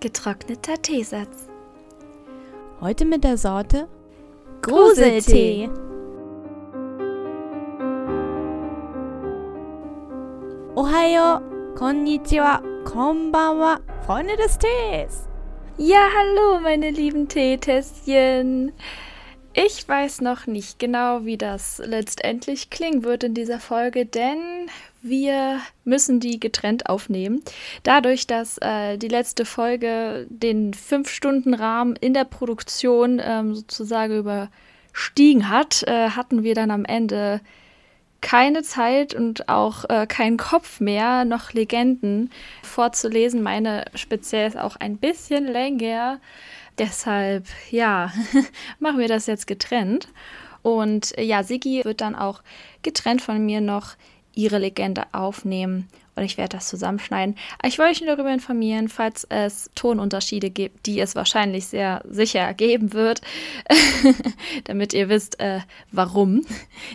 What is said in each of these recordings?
Getrockneter Teesatz. Heute mit der Sorte Gruseltee. Ohayo, konnichiwa, konbanwa, Freunde des Tees. Ja, hallo, meine lieben Teetässchen. Ich weiß noch nicht genau, wie das letztendlich klingen wird in dieser Folge, denn wir müssen die getrennt aufnehmen. Dadurch, dass äh, die letzte Folge den 5-Stunden-Rahmen in der Produktion ähm, sozusagen überstiegen hat, äh, hatten wir dann am Ende keine Zeit und auch äh, keinen Kopf mehr, noch Legenden vorzulesen. Meine speziell ist auch ein bisschen länger. Deshalb, ja, machen wir das jetzt getrennt. Und ja, Sigi wird dann auch getrennt von mir noch ihre Legende aufnehmen und ich werde das zusammenschneiden. Ich wollte euch nur darüber informieren, falls es Tonunterschiede gibt, die es wahrscheinlich sehr sicher geben wird, damit ihr wisst, äh, warum.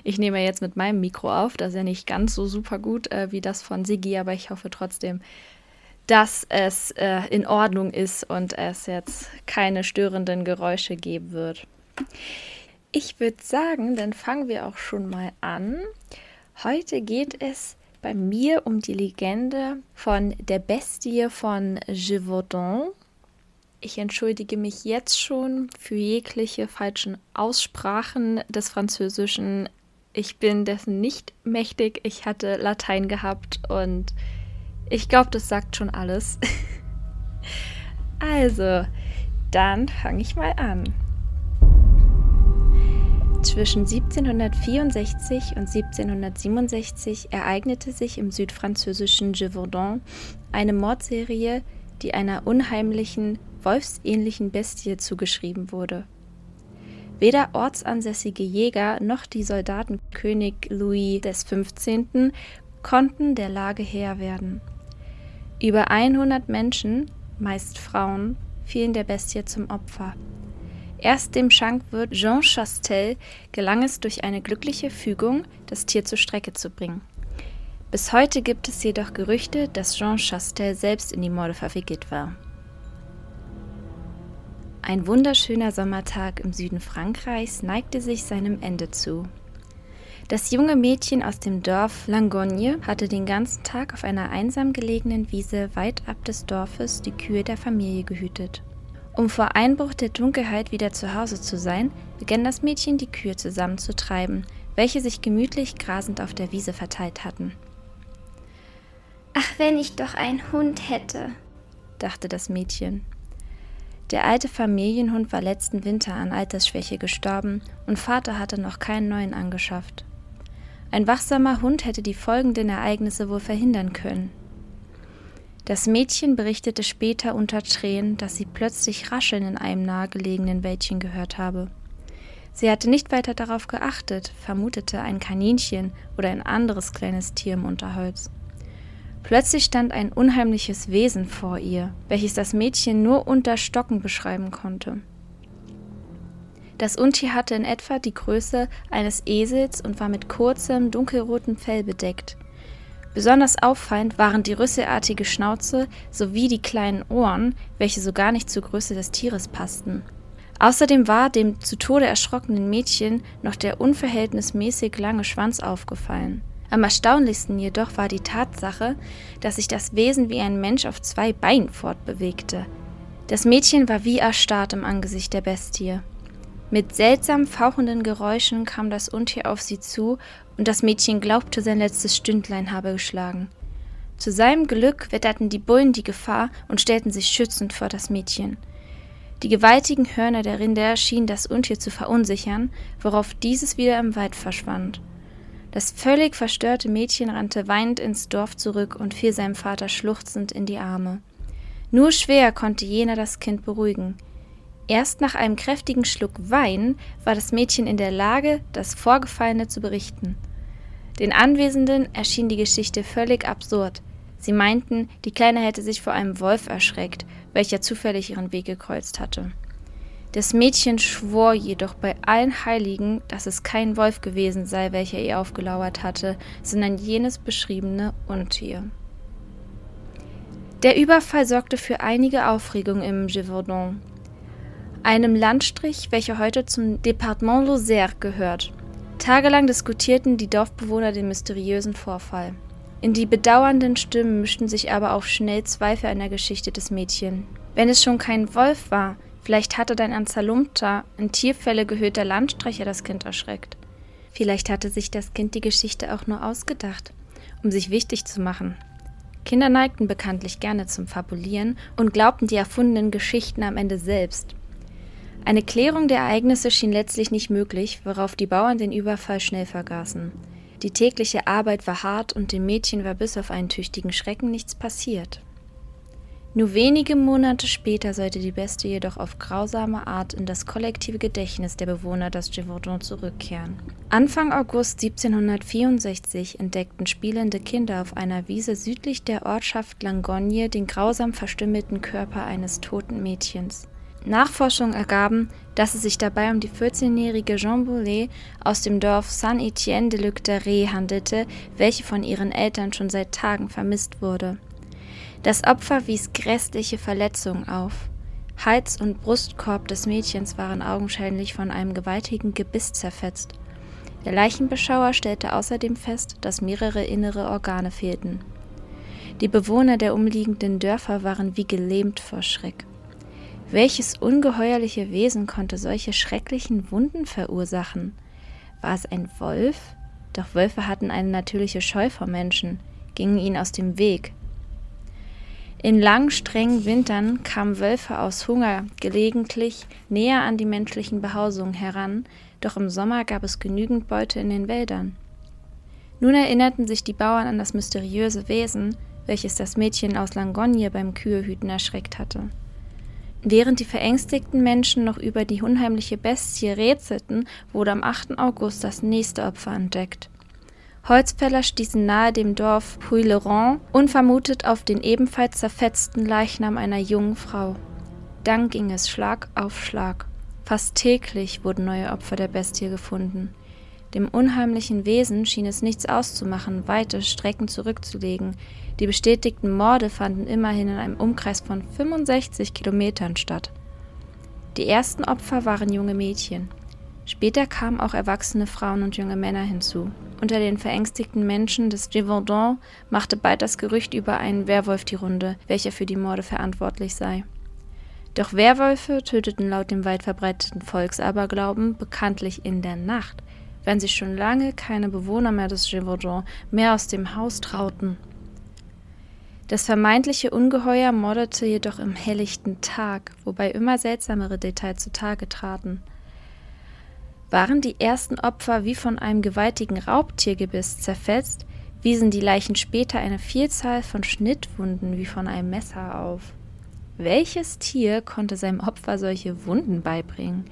Ich nehme jetzt mit meinem Mikro auf, das ist ja nicht ganz so super gut äh, wie das von Sigi, aber ich hoffe trotzdem, dass es äh, in Ordnung ist und es jetzt keine störenden Geräusche geben wird. Ich würde sagen, dann fangen wir auch schon mal an. Heute geht es bei mir um die Legende von der Bestie von Gévaudan. Ich entschuldige mich jetzt schon für jegliche falschen Aussprachen des Französischen. Ich bin dessen nicht mächtig. Ich hatte Latein gehabt und ich glaube, das sagt schon alles. also, dann fange ich mal an. Zwischen 1764 und 1767 ereignete sich im südfranzösischen Gévaudan eine Mordserie, die einer unheimlichen, wolfsähnlichen Bestie zugeschrieben wurde. Weder ortsansässige Jäger noch die Soldaten König Louis XV. konnten der Lage Herr werden. Über 100 Menschen, meist Frauen, fielen der Bestie zum Opfer. Erst dem Schankwirt Jean Chastel gelang es durch eine glückliche Fügung, das Tier zur Strecke zu bringen. Bis heute gibt es jedoch Gerüchte, dass Jean Chastel selbst in die Morde verwickelt war. Ein wunderschöner Sommertag im Süden Frankreichs neigte sich seinem Ende zu. Das junge Mädchen aus dem Dorf Langogne hatte den ganzen Tag auf einer einsam gelegenen Wiese weit ab des Dorfes die Kühe der Familie gehütet. Um vor Einbruch der Dunkelheit wieder zu Hause zu sein, begann das Mädchen die Kühe zusammenzutreiben, welche sich gemütlich grasend auf der Wiese verteilt hatten. Ach, wenn ich doch einen Hund hätte, dachte das Mädchen. Der alte Familienhund war letzten Winter an Altersschwäche gestorben und Vater hatte noch keinen neuen angeschafft. Ein wachsamer Hund hätte die folgenden Ereignisse wohl verhindern können. Das Mädchen berichtete später unter Tränen, dass sie plötzlich Rascheln in einem nahegelegenen Wäldchen gehört habe. Sie hatte nicht weiter darauf geachtet, vermutete ein Kaninchen oder ein anderes kleines Tier im Unterholz. Plötzlich stand ein unheimliches Wesen vor ihr, welches das Mädchen nur unter Stocken beschreiben konnte. Das Untier hatte in etwa die Größe eines Esels und war mit kurzem, dunkelrotem Fell bedeckt. Besonders auffallend waren die rüsselartige Schnauze sowie die kleinen Ohren, welche so gar nicht zur Größe des Tieres passten. Außerdem war dem zu Tode erschrockenen Mädchen noch der unverhältnismäßig lange Schwanz aufgefallen. Am erstaunlichsten jedoch war die Tatsache, dass sich das Wesen wie ein Mensch auf zwei Beinen fortbewegte. Das Mädchen war wie erstarrt im Angesicht der Bestie. Mit seltsam fauchenden Geräuschen kam das Untier auf sie zu, und das Mädchen glaubte, sein letztes Stündlein habe geschlagen. Zu seinem Glück wetterten die Bullen die Gefahr und stellten sich schützend vor das Mädchen. Die gewaltigen Hörner der Rinder schienen das Untier zu verunsichern, worauf dieses wieder im Wald verschwand. Das völlig verstörte Mädchen rannte weinend ins Dorf zurück und fiel seinem Vater schluchzend in die Arme. Nur schwer konnte jener das Kind beruhigen. Erst nach einem kräftigen Schluck Wein war das Mädchen in der Lage, das Vorgefallene zu berichten. Den Anwesenden erschien die Geschichte völlig absurd. Sie meinten, die Kleine hätte sich vor einem Wolf erschreckt, welcher zufällig ihren Weg gekreuzt hatte. Das Mädchen schwor jedoch bei allen Heiligen, dass es kein Wolf gewesen sei, welcher ihr aufgelauert hatte, sondern jenes beschriebene Untier. Der Überfall sorgte für einige Aufregung im Gévaudan, einem Landstrich, welcher heute zum Departement Lozère gehört. Tagelang diskutierten die Dorfbewohner den mysteriösen Vorfall. In die bedauernden Stimmen mischten sich aber auch schnell Zweifel an der Geschichte des Mädchen. Wenn es schon kein Wolf war, vielleicht hatte dein Anzalumta, in Tierfälle gehörter Landstreicher, das Kind erschreckt. Vielleicht hatte sich das Kind die Geschichte auch nur ausgedacht, um sich wichtig zu machen. Kinder neigten bekanntlich gerne zum Fabulieren und glaubten die erfundenen Geschichten am Ende selbst. Eine Klärung der Ereignisse schien letztlich nicht möglich, worauf die Bauern den Überfall schnell vergaßen. Die tägliche Arbeit war hart und dem Mädchen war bis auf einen tüchtigen Schrecken nichts passiert. Nur wenige Monate später sollte die Bestie jedoch auf grausame Art in das kollektive Gedächtnis der Bewohner des Gévaudan zurückkehren. Anfang August 1764 entdeckten spielende Kinder auf einer Wiese südlich der Ortschaft Langogne den grausam verstümmelten Körper eines toten Mädchens. Nachforschungen ergaben, dass es sich dabei um die 14-jährige Jean Boulet aus dem Dorf Saint-Étienne de Lucteret handelte, welche von ihren Eltern schon seit Tagen vermisst wurde. Das Opfer wies grässliche Verletzungen auf. Hals und Brustkorb des Mädchens waren augenscheinlich von einem gewaltigen Gebiss zerfetzt. Der Leichenbeschauer stellte außerdem fest, dass mehrere innere Organe fehlten. Die Bewohner der umliegenden Dörfer waren wie gelähmt vor Schreck. Welches ungeheuerliche Wesen konnte solche schrecklichen Wunden verursachen? War es ein Wolf? Doch Wölfe hatten eine natürliche Scheu vor Menschen, gingen ihnen aus dem Weg. In langen, strengen Wintern kamen Wölfe aus Hunger gelegentlich näher an die menschlichen Behausungen heran, doch im Sommer gab es genügend Beute in den Wäldern. Nun erinnerten sich die Bauern an das mysteriöse Wesen, welches das Mädchen aus Langogne beim Kühehüten erschreckt hatte. Während die verängstigten Menschen noch über die unheimliche Bestie rätselten, wurde am 8. August das nächste Opfer entdeckt. Holzfäller stießen nahe dem Dorf Puy-le-Rond unvermutet auf den ebenfalls zerfetzten Leichnam einer jungen Frau. Dann ging es Schlag auf Schlag. Fast täglich wurden neue Opfer der Bestie gefunden. Dem unheimlichen Wesen schien es nichts auszumachen, weite Strecken zurückzulegen, die bestätigten Morde fanden immerhin in einem Umkreis von 65 Kilometern statt. Die ersten Opfer waren junge Mädchen. Später kamen auch erwachsene Frauen und junge Männer hinzu. Unter den verängstigten Menschen des Gévaudan machte bald das Gerücht über einen Werwolf die Runde, welcher für die Morde verantwortlich sei. Doch Werwölfe töteten laut dem weit verbreiteten Volksaberglauben bekanntlich in der Nacht, wenn sich schon lange keine Bewohner mehr des Gévaudan mehr aus dem Haus trauten. Das vermeintliche Ungeheuer mordete jedoch im helllichten Tag, wobei immer seltsamere Details zutage traten. Waren die ersten Opfer wie von einem gewaltigen Raubtiergebiss zerfetzt, wiesen die Leichen später eine Vielzahl von Schnittwunden wie von einem Messer auf. Welches Tier konnte seinem Opfer solche Wunden beibringen?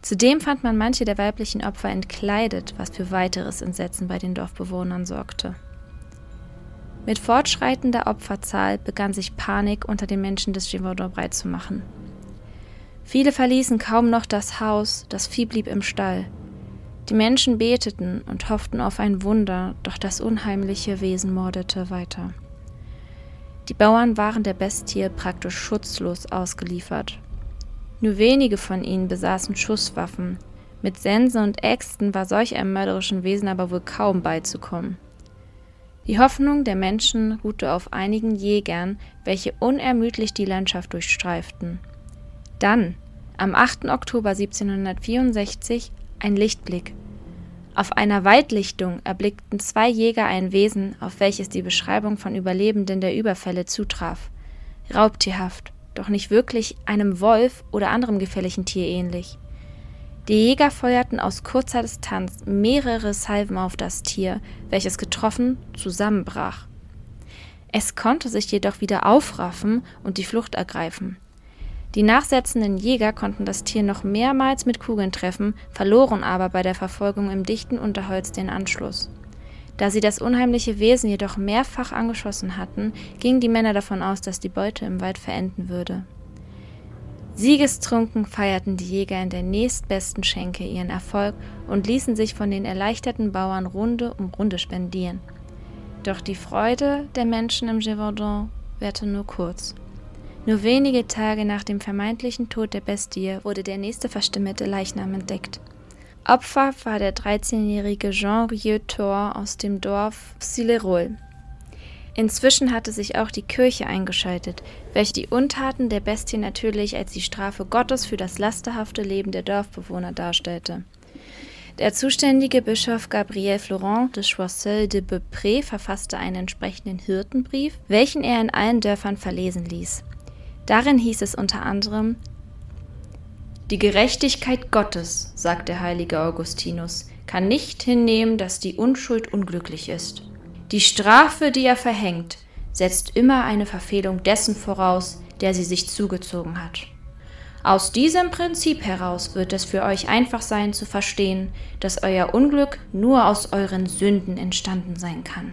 Zudem fand man manche der weiblichen Opfer entkleidet, was für weiteres Entsetzen bei den Dorfbewohnern sorgte. Mit fortschreitender Opferzahl begann sich Panik unter den Menschen des Gévaudan breit zu machen. Viele verließen kaum noch das Haus, das Vieh blieb im Stall. Die Menschen beteten und hofften auf ein Wunder, doch das unheimliche Wesen mordete weiter. Die Bauern waren der Bestie praktisch schutzlos ausgeliefert. Nur wenige von ihnen besaßen Schusswaffen. Mit Sensen und Äxten war solch einem mörderischen Wesen aber wohl kaum beizukommen. Die Hoffnung der Menschen ruhte auf einigen Jägern, welche unermüdlich die Landschaft durchstreiften. Dann, am 8. Oktober 1764, ein Lichtblick. Auf einer Waldlichtung erblickten zwei Jäger ein Wesen, auf welches die Beschreibung von Überlebenden der Überfälle zutraf. Raubtierhaft, doch nicht wirklich einem Wolf oder anderem gefährlichen Tier ähnlich. Die Jäger feuerten aus kurzer Distanz mehrere Salven auf das Tier, welches getroffen zusammenbrach. Es konnte sich jedoch wieder aufraffen und die Flucht ergreifen. Die nachsetzenden Jäger konnten das Tier noch mehrmals mit Kugeln treffen, verloren aber bei der Verfolgung im dichten Unterholz den Anschluss. Da sie das unheimliche Wesen jedoch mehrfach angeschossen hatten, gingen die Männer davon aus, dass die Beute im Wald verenden würde. Siegestrunken feierten die Jäger in der nächstbesten Schenke ihren Erfolg und ließen sich von den erleichterten Bauern Runde um Runde spendieren. Doch die Freude der Menschen im Gévaudan währte nur kurz. Nur wenige Tage nach dem vermeintlichen Tod der Bestie wurde der nächste verstümmelte Leichnam entdeckt. Opfer war der 13-jährige Jean Rieutor aus dem Dorf Silerol. Inzwischen hatte sich auch die Kirche eingeschaltet, welche die Untaten der Bestie natürlich als die Strafe Gottes für das lasterhafte Leben der Dorfbewohner darstellte. Der zuständige Bischof Gabriel Florent de Choiseul de Beaupré verfasste einen entsprechenden Hirtenbrief, welchen er in allen Dörfern verlesen ließ. Darin hieß es unter anderem Die Gerechtigkeit Gottes, sagt der heilige Augustinus, kann nicht hinnehmen, dass die Unschuld unglücklich ist. Die Strafe, die er verhängt, setzt immer eine Verfehlung dessen voraus, der sie sich zugezogen hat. Aus diesem Prinzip heraus wird es für euch einfach sein zu verstehen, dass euer Unglück nur aus euren Sünden entstanden sein kann.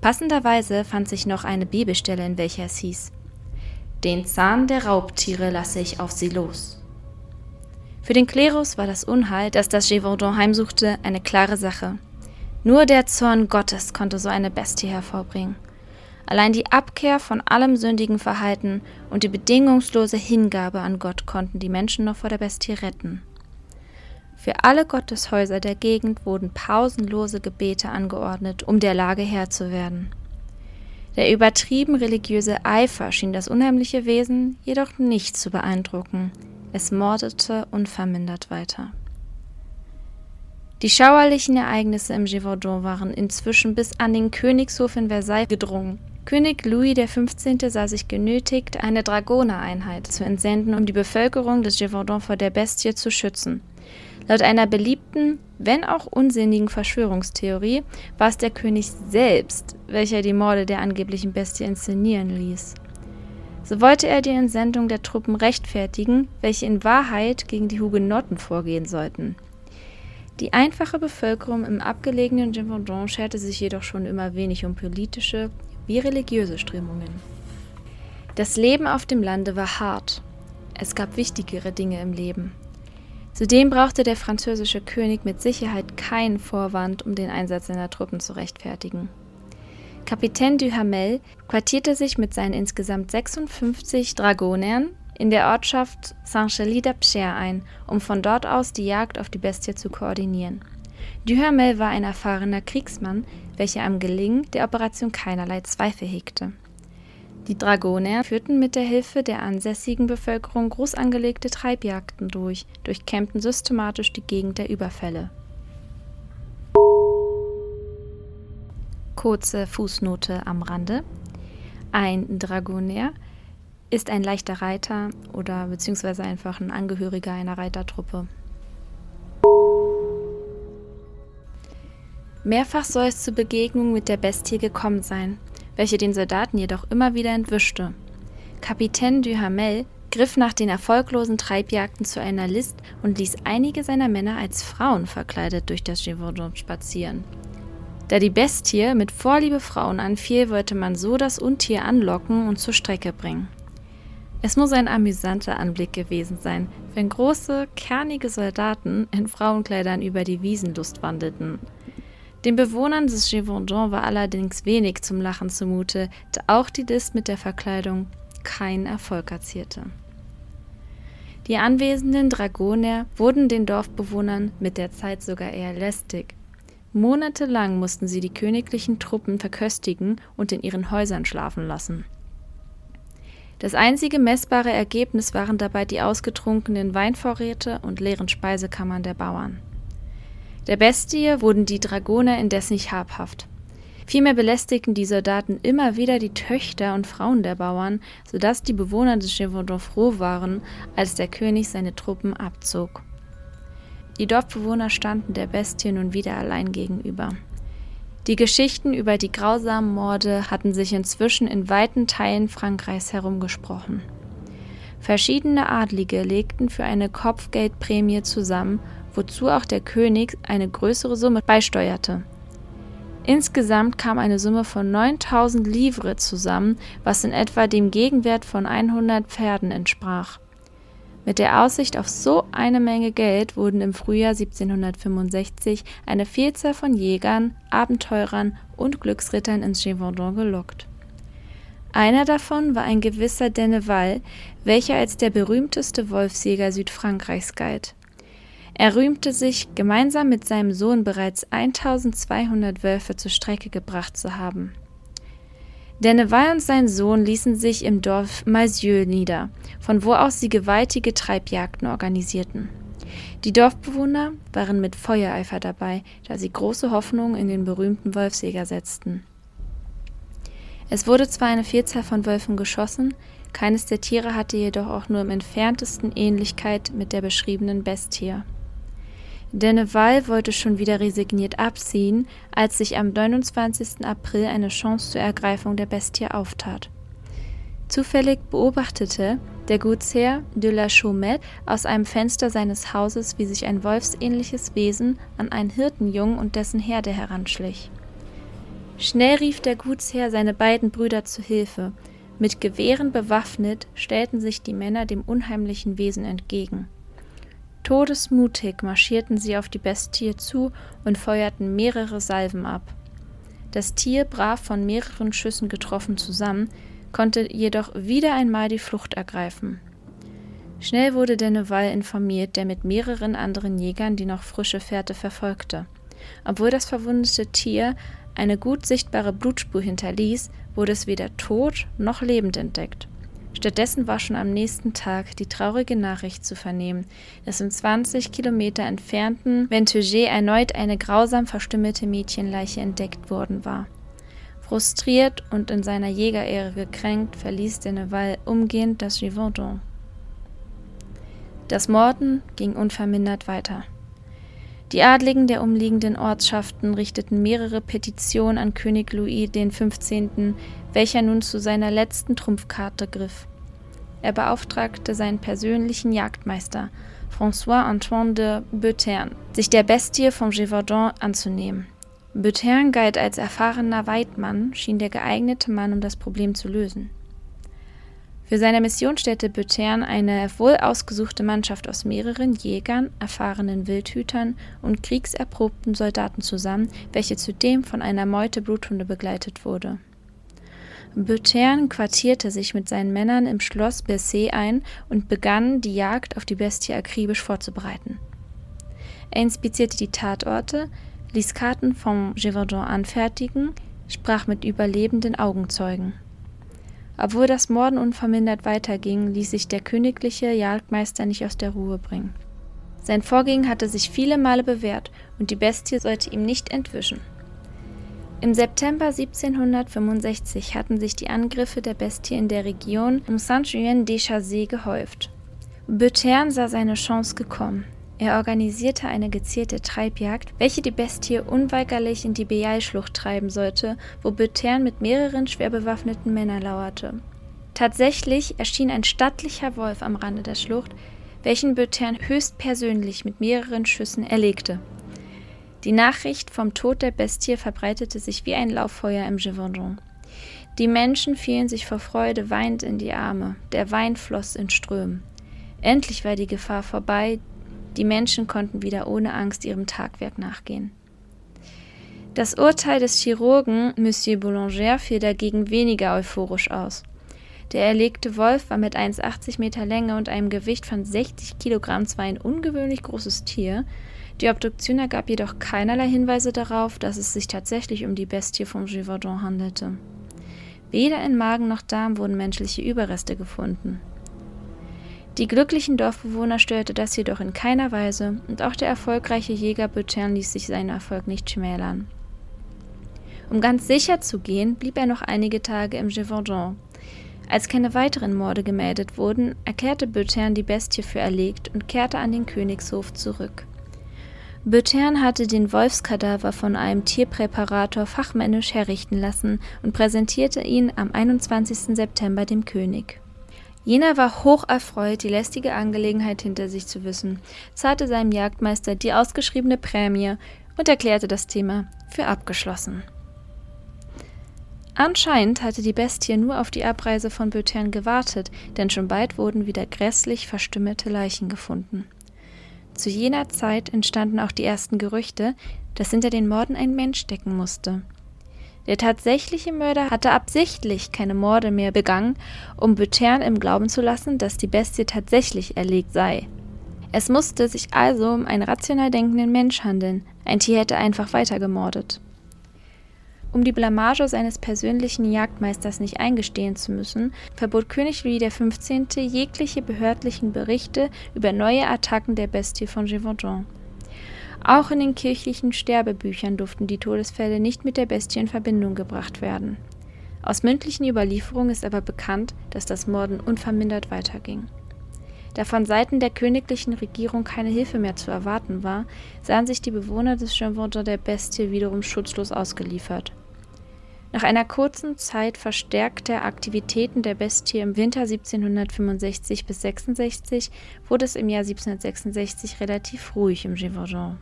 Passenderweise fand sich noch eine Bibelstelle, in welcher es hieß, den Zahn der Raubtiere lasse ich auf sie los. Für den Klerus war das Unheil, das das Gévaudan heimsuchte, eine klare Sache. Nur der Zorn Gottes konnte so eine Bestie hervorbringen. Allein die Abkehr von allem sündigen Verhalten und die bedingungslose Hingabe an Gott konnten die Menschen noch vor der Bestie retten. Für alle Gotteshäuser der Gegend wurden pausenlose Gebete angeordnet, um der Lage Herr zu werden. Der übertrieben religiöse Eifer schien das unheimliche Wesen jedoch nicht zu beeindrucken. Es mordete unvermindert weiter. Die schauerlichen Ereignisse im Gévaudan waren inzwischen bis an den Königshof in Versailles gedrungen. König Louis XV. sah sich genötigt, eine Dragonereinheit zu entsenden, um die Bevölkerung des Gévaudan vor der Bestie zu schützen. Laut einer beliebten, wenn auch unsinnigen Verschwörungstheorie war es der König selbst, welcher die Morde der angeblichen Bestie inszenieren ließ. So wollte er die Entsendung der Truppen rechtfertigen, welche in Wahrheit gegen die Hugenotten vorgehen sollten. Die einfache Bevölkerung im abgelegenen Gévaudan scherte sich jedoch schon immer wenig um politische wie religiöse Strömungen. Das Leben auf dem Lande war hart. Es gab wichtigere Dinge im Leben. Zudem brauchte der französische König mit Sicherheit keinen Vorwand, um den Einsatz seiner Truppen zu rechtfertigen. Kapitän Duhamel quartierte sich mit seinen insgesamt 56 Dragonern in der Ortschaft Saint-Chély-d'Apcher ein, um von dort aus die Jagd auf die Bestie zu koordinieren. Duhamel war ein erfahrener Kriegsmann, welcher am Gelingen der Operation keinerlei Zweifel hegte. Die Dragoner führten mit der Hilfe der ansässigen Bevölkerung groß angelegte Treibjagden durch, durchkämmten systematisch die Gegend der Überfälle. Kurze Fußnote am Rande. Ein Dragoner ist ein leichter Reiter oder beziehungsweise einfach ein Angehöriger einer Reitertruppe. Mehrfach soll es zu Begegnungen mit der Bestie gekommen sein welche den Soldaten jedoch immer wieder entwischte. Kapitän Duhamel griff nach den erfolglosen Treibjagden zu einer List und ließ einige seiner Männer als Frauen verkleidet durch das Gévaudan spazieren. Da die Bestie mit Vorliebe Frauen anfiel, wollte man so das Untier anlocken und zur Strecke bringen. Es muss ein amüsanter Anblick gewesen sein, wenn große, kernige Soldaten in Frauenkleidern über die Wiesenlust wandelten. Den Bewohnern des Gévaudan war allerdings wenig zum Lachen zumute, da auch die List mit der Verkleidung keinen Erfolg erzierte. Die anwesenden Dragoner wurden den Dorfbewohnern mit der Zeit sogar eher lästig. Monatelang mussten sie die königlichen Truppen verköstigen und in ihren Häusern schlafen lassen. Das einzige messbare Ergebnis waren dabei die ausgetrunkenen Weinvorräte und leeren Speisekammern der Bauern. Der Bestie wurden die Dragoner indes nicht habhaft. Vielmehr belästigten die Soldaten immer wieder die Töchter und Frauen der Bauern, sodass die Bewohner des Gévaudan froh waren, als der König seine Truppen abzog. Die Dorfbewohner standen der Bestie nun wieder allein gegenüber. Die Geschichten über die grausamen Morde hatten sich inzwischen in weiten Teilen Frankreichs herumgesprochen. Verschiedene Adlige legten für eine Kopfgeldprämie zusammen wozu auch der König eine größere Summe beisteuerte. Insgesamt kam eine Summe von 9000 Livres zusammen, was in etwa dem Gegenwert von 100 Pferden entsprach. Mit der Aussicht auf so eine Menge Geld wurden im Frühjahr 1765 eine Vielzahl von Jägern, Abenteurern und Glücksrittern ins Gévaudan gelockt. Einer davon war ein gewisser Denneval, welcher als der berühmteste Wolfsjäger Südfrankreichs galt. Er rühmte sich, gemeinsam mit seinem Sohn bereits 1200 Wölfe zur Strecke gebracht zu haben. Denneval und sein Sohn ließen sich im Dorf Malzieu nieder, von wo aus sie gewaltige Treibjagden organisierten. Die Dorfbewohner waren mit Feuereifer dabei, da sie große Hoffnungen in den berühmten Wolfsjäger setzten. Es wurde zwar eine Vielzahl von Wölfen geschossen, keines der Tiere hatte jedoch auch nur im entferntesten Ähnlichkeit mit der beschriebenen Bestie. Denneval wollte schon wieder resigniert abziehen, als sich am 29. April eine Chance zur Ergreifung der Bestie auftat. Zufällig beobachtete der Gutsherr de la Chaumette aus einem Fenster seines Hauses, wie sich ein wolfsähnliches Wesen an einen Hirtenjungen und dessen Herde heranschlich. Schnell rief der Gutsherr seine beiden Brüder zu Hilfe. Mit Gewehren bewaffnet stellten sich die Männer dem unheimlichen Wesen entgegen. Todesmutig marschierten sie auf die Bestie zu und feuerten mehrere Salven ab. Das Tier brach von mehreren Schüssen getroffen zusammen, konnte jedoch wieder einmal die Flucht ergreifen. Schnell wurde Denneval informiert, der mit mehreren anderen Jägern die noch frische Fährte verfolgte. Obwohl das verwundete Tier eine gut sichtbare Blutspur hinterließ, wurde es weder tot noch lebend entdeckt. Stattdessen war schon am nächsten Tag die traurige Nachricht zu vernehmen, dass im 20 Kilometer entfernten Ventugé erneut eine grausam verstümmelte Mädchenleiche entdeckt worden war. Frustriert und in seiner Jägerehre gekränkt, verließ Denneval umgehend das Givaudan. Das Morden ging unvermindert weiter. Die Adligen der umliegenden Ortschaften richteten mehrere Petitionen an König Louis XV., welcher nun zu seiner letzten Trumpfkarte griff. Er beauftragte seinen persönlichen Jagdmeister, François Antoine de Beutern, sich der Bestie vom Gévaudan anzunehmen. Böttern galt als erfahrener Weidmann, schien der geeignete Mann, um das Problem zu lösen. Für seine Mission stellte Böttern eine wohl ausgesuchte Mannschaft aus mehreren Jägern, erfahrenen Wildhütern und kriegserprobten Soldaten zusammen, welche zudem von einer Meute Bluthunde begleitet wurde. Böttern quartierte sich mit seinen Männern im Schloss Bessé ein und begann, die Jagd auf die Bestie akribisch vorzubereiten. Er inspizierte die Tatorte, ließ Karten vom Gévaudan anfertigen, sprach mit überlebenden Augenzeugen. Obwohl das Morden unvermindert weiterging, ließ sich der königliche Jagdmeister nicht aus der Ruhe bringen. Sein Vorgehen hatte sich viele Male bewährt und die Bestie sollte ihm nicht entwischen. Im September 1765 hatten sich die Angriffe der Bestie in der Region um Saint-Julien-des-Chazés gehäuft. Beuthern sah seine Chance gekommen. Er organisierte eine gezielte Treibjagd, welche die Bestie unweigerlich in die Bejail-Schlucht treiben sollte, wo Böttern mit mehreren schwer bewaffneten Männern lauerte. Tatsächlich erschien ein stattlicher Wolf am Rande der Schlucht, welchen Böttern höchstpersönlich mit mehreren Schüssen erlegte. Die Nachricht vom Tod der Bestie verbreitete sich wie ein Lauffeuer im Gévaudan. Die Menschen fielen sich vor Freude weinend in die Arme, der Wein floss in Strömen. Endlich war die Gefahr vorbei, die Menschen konnten wieder ohne Angst ihrem Tagwerk nachgehen. Das Urteil des Chirurgen Monsieur Boulanger fiel dagegen weniger euphorisch aus. Der erlegte Wolf war mit 1,80 Meter Länge und einem Gewicht von 60 Kilogramm zwar ein ungewöhnlich großes Tier, die Obduktion ergab jedoch keinerlei Hinweise darauf, dass es sich tatsächlich um die Bestie vom Givaudan handelte. Weder in Magen noch Darm wurden menschliche Überreste gefunden. Die glücklichen Dorfbewohner störte das jedoch in keiner Weise und auch der erfolgreiche Jäger Böttern ließ sich seinen Erfolg nicht schmälern. Um ganz sicher zu gehen, blieb er noch einige Tage im Gévaudan. Als keine weiteren Morde gemeldet wurden, erklärte Böttern die Bestie für erlegt und kehrte an den Königshof zurück. Böttern hatte den Wolfskadaver von einem Tierpräparator fachmännisch herrichten lassen und präsentierte ihn am 21. September dem König. Jener war hoch erfreut, die lästige Angelegenheit hinter sich zu wissen, zahlte seinem Jagdmeister die ausgeschriebene Prämie und erklärte das Thema für abgeschlossen. Anscheinend hatte die Bestie nur auf die Abreise von Bötern gewartet, denn schon bald wurden wieder grässlich verstümmelte Leichen gefunden. Zu jener Zeit entstanden auch die ersten Gerüchte, dass hinter den Morden ein Mensch stecken musste. Der tatsächliche Mörder hatte absichtlich keine Morde mehr begangen, um Butern im Glauben zu lassen, dass die Bestie tatsächlich erlegt sei. Es musste sich also um einen rational denkenden Mensch handeln. Ein Tier hätte einfach weitergemordet. Um die Blamage seines persönlichen Jagdmeisters nicht eingestehen zu müssen, verbot König Louis XV. jegliche behördlichen Berichte über neue Attacken der Bestie von Gévaudan. Auch in den kirchlichen Sterbebüchern durften die Todesfälle nicht mit der Bestie in Verbindung gebracht werden. Aus mündlichen Überlieferungen ist aber bekannt, dass das Morden unvermindert weiterging. Da von Seiten der königlichen Regierung keine Hilfe mehr zu erwarten war, sahen sich die Bewohner des Chevaudan der Bestie wiederum schutzlos ausgeliefert. Nach einer kurzen Zeit verstärkter Aktivitäten der Bestie im Winter 1765 bis 66 wurde es im Jahr 1766 relativ ruhig im Gévaudan.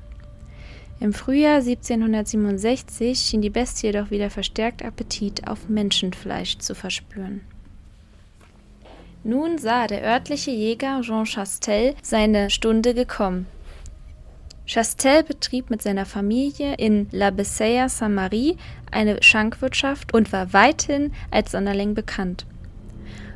Im Frühjahr 1767 schien die Bestie jedoch wieder verstärkt Appetit auf Menschenfleisch zu verspüren. Nun sah der örtliche Jäger Jean Chastel seine Stunde gekommen. Chastel betrieb mit seiner Familie in La Bessaya Saint-Marie eine Schankwirtschaft und war weithin als Sonderling bekannt.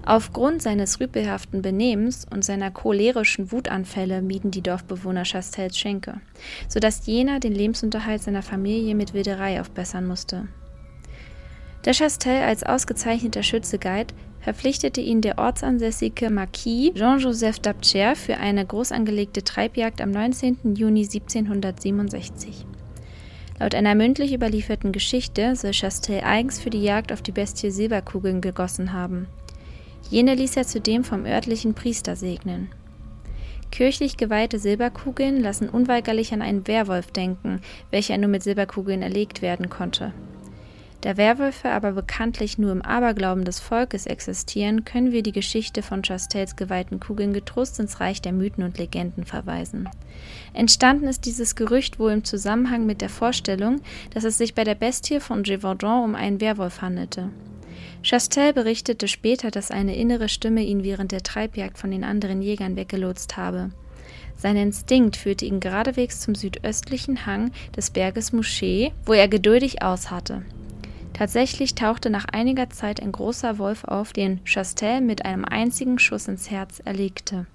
Aufgrund seines rüpelhaften Benehmens und seiner cholerischen Wutanfälle mieden die Dorfbewohner Chastels Schenke, sodass jener den Lebensunterhalt seiner Familie mit Wilderei aufbessern musste. Der Chastel als ausgezeichneter Schütze galt, verpflichtete ihn der ortsansässige Marquis Jean-Joseph d'Apcher für eine groß angelegte Treibjagd am 19. Juni 1767. Laut einer mündlich überlieferten Geschichte soll Chastel eigens für die Jagd auf die Bestie Silberkugeln gegossen haben. Jene ließ er zudem vom örtlichen Priester segnen. Kirchlich geweihte Silberkugeln lassen unweigerlich an einen Werwolf denken, welcher nur mit Silberkugeln erlegt werden konnte. Da Werwölfe aber bekanntlich nur im Aberglauben des Volkes existieren, können wir die Geschichte von Chastels geweihten Kugeln getrost ins Reich der Mythen und Legenden verweisen. Entstanden ist dieses Gerücht wohl im Zusammenhang mit der Vorstellung, dass es sich bei der Bestie von Gévaudan um einen Werwolf handelte. Chastel berichtete später, dass eine innere Stimme ihn während der Treibjagd von den anderen Jägern weggelotst habe. Sein Instinkt führte ihn geradewegs zum südöstlichen Hang des Berges Mouché, wo er geduldig ausharrte. Tatsächlich tauchte nach einiger Zeit ein großer Wolf auf, den Chastel mit einem einzigen Schuss ins Herz erlegte.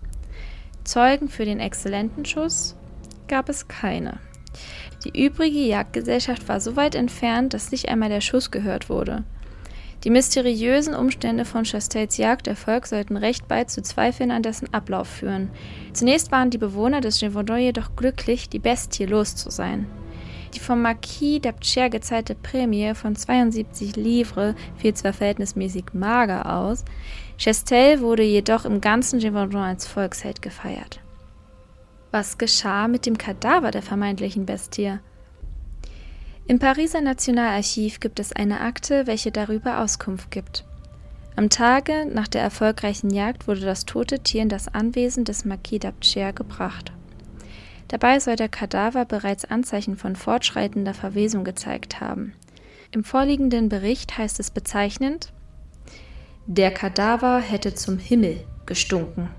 Zeugen für den exzellenten Schuss gab es keine. Die übrige Jagdgesellschaft war so weit entfernt, dass nicht einmal der Schuss gehört wurde. Die mysteriösen Umstände von Chastels Jagderfolg sollten recht bald zu Zweifeln an dessen Ablauf führen. Zunächst waren die Bewohner des Gévaudan jedoch glücklich, die Bestie los zu sein. Die vom Marquis d'Apcher gezahlte Prämie von 72 Livres fiel zwar verhältnismäßig mager aus, Chastel wurde jedoch im ganzen Gévaudan als Volksheld gefeiert. Was geschah mit dem Kadaver der vermeintlichen Bestie? Im Pariser Nationalarchiv gibt es eine Akte, welche darüber Auskunft gibt. Am Tage nach der erfolgreichen Jagd wurde das tote Tier in das Anwesen des Marquis d'Apcher gebracht. Dabei soll der Kadaver bereits Anzeichen von fortschreitender Verwesung gezeigt haben. Im vorliegenden Bericht heißt es bezeichnend, der Kadaver hätte zum Himmel gestunken.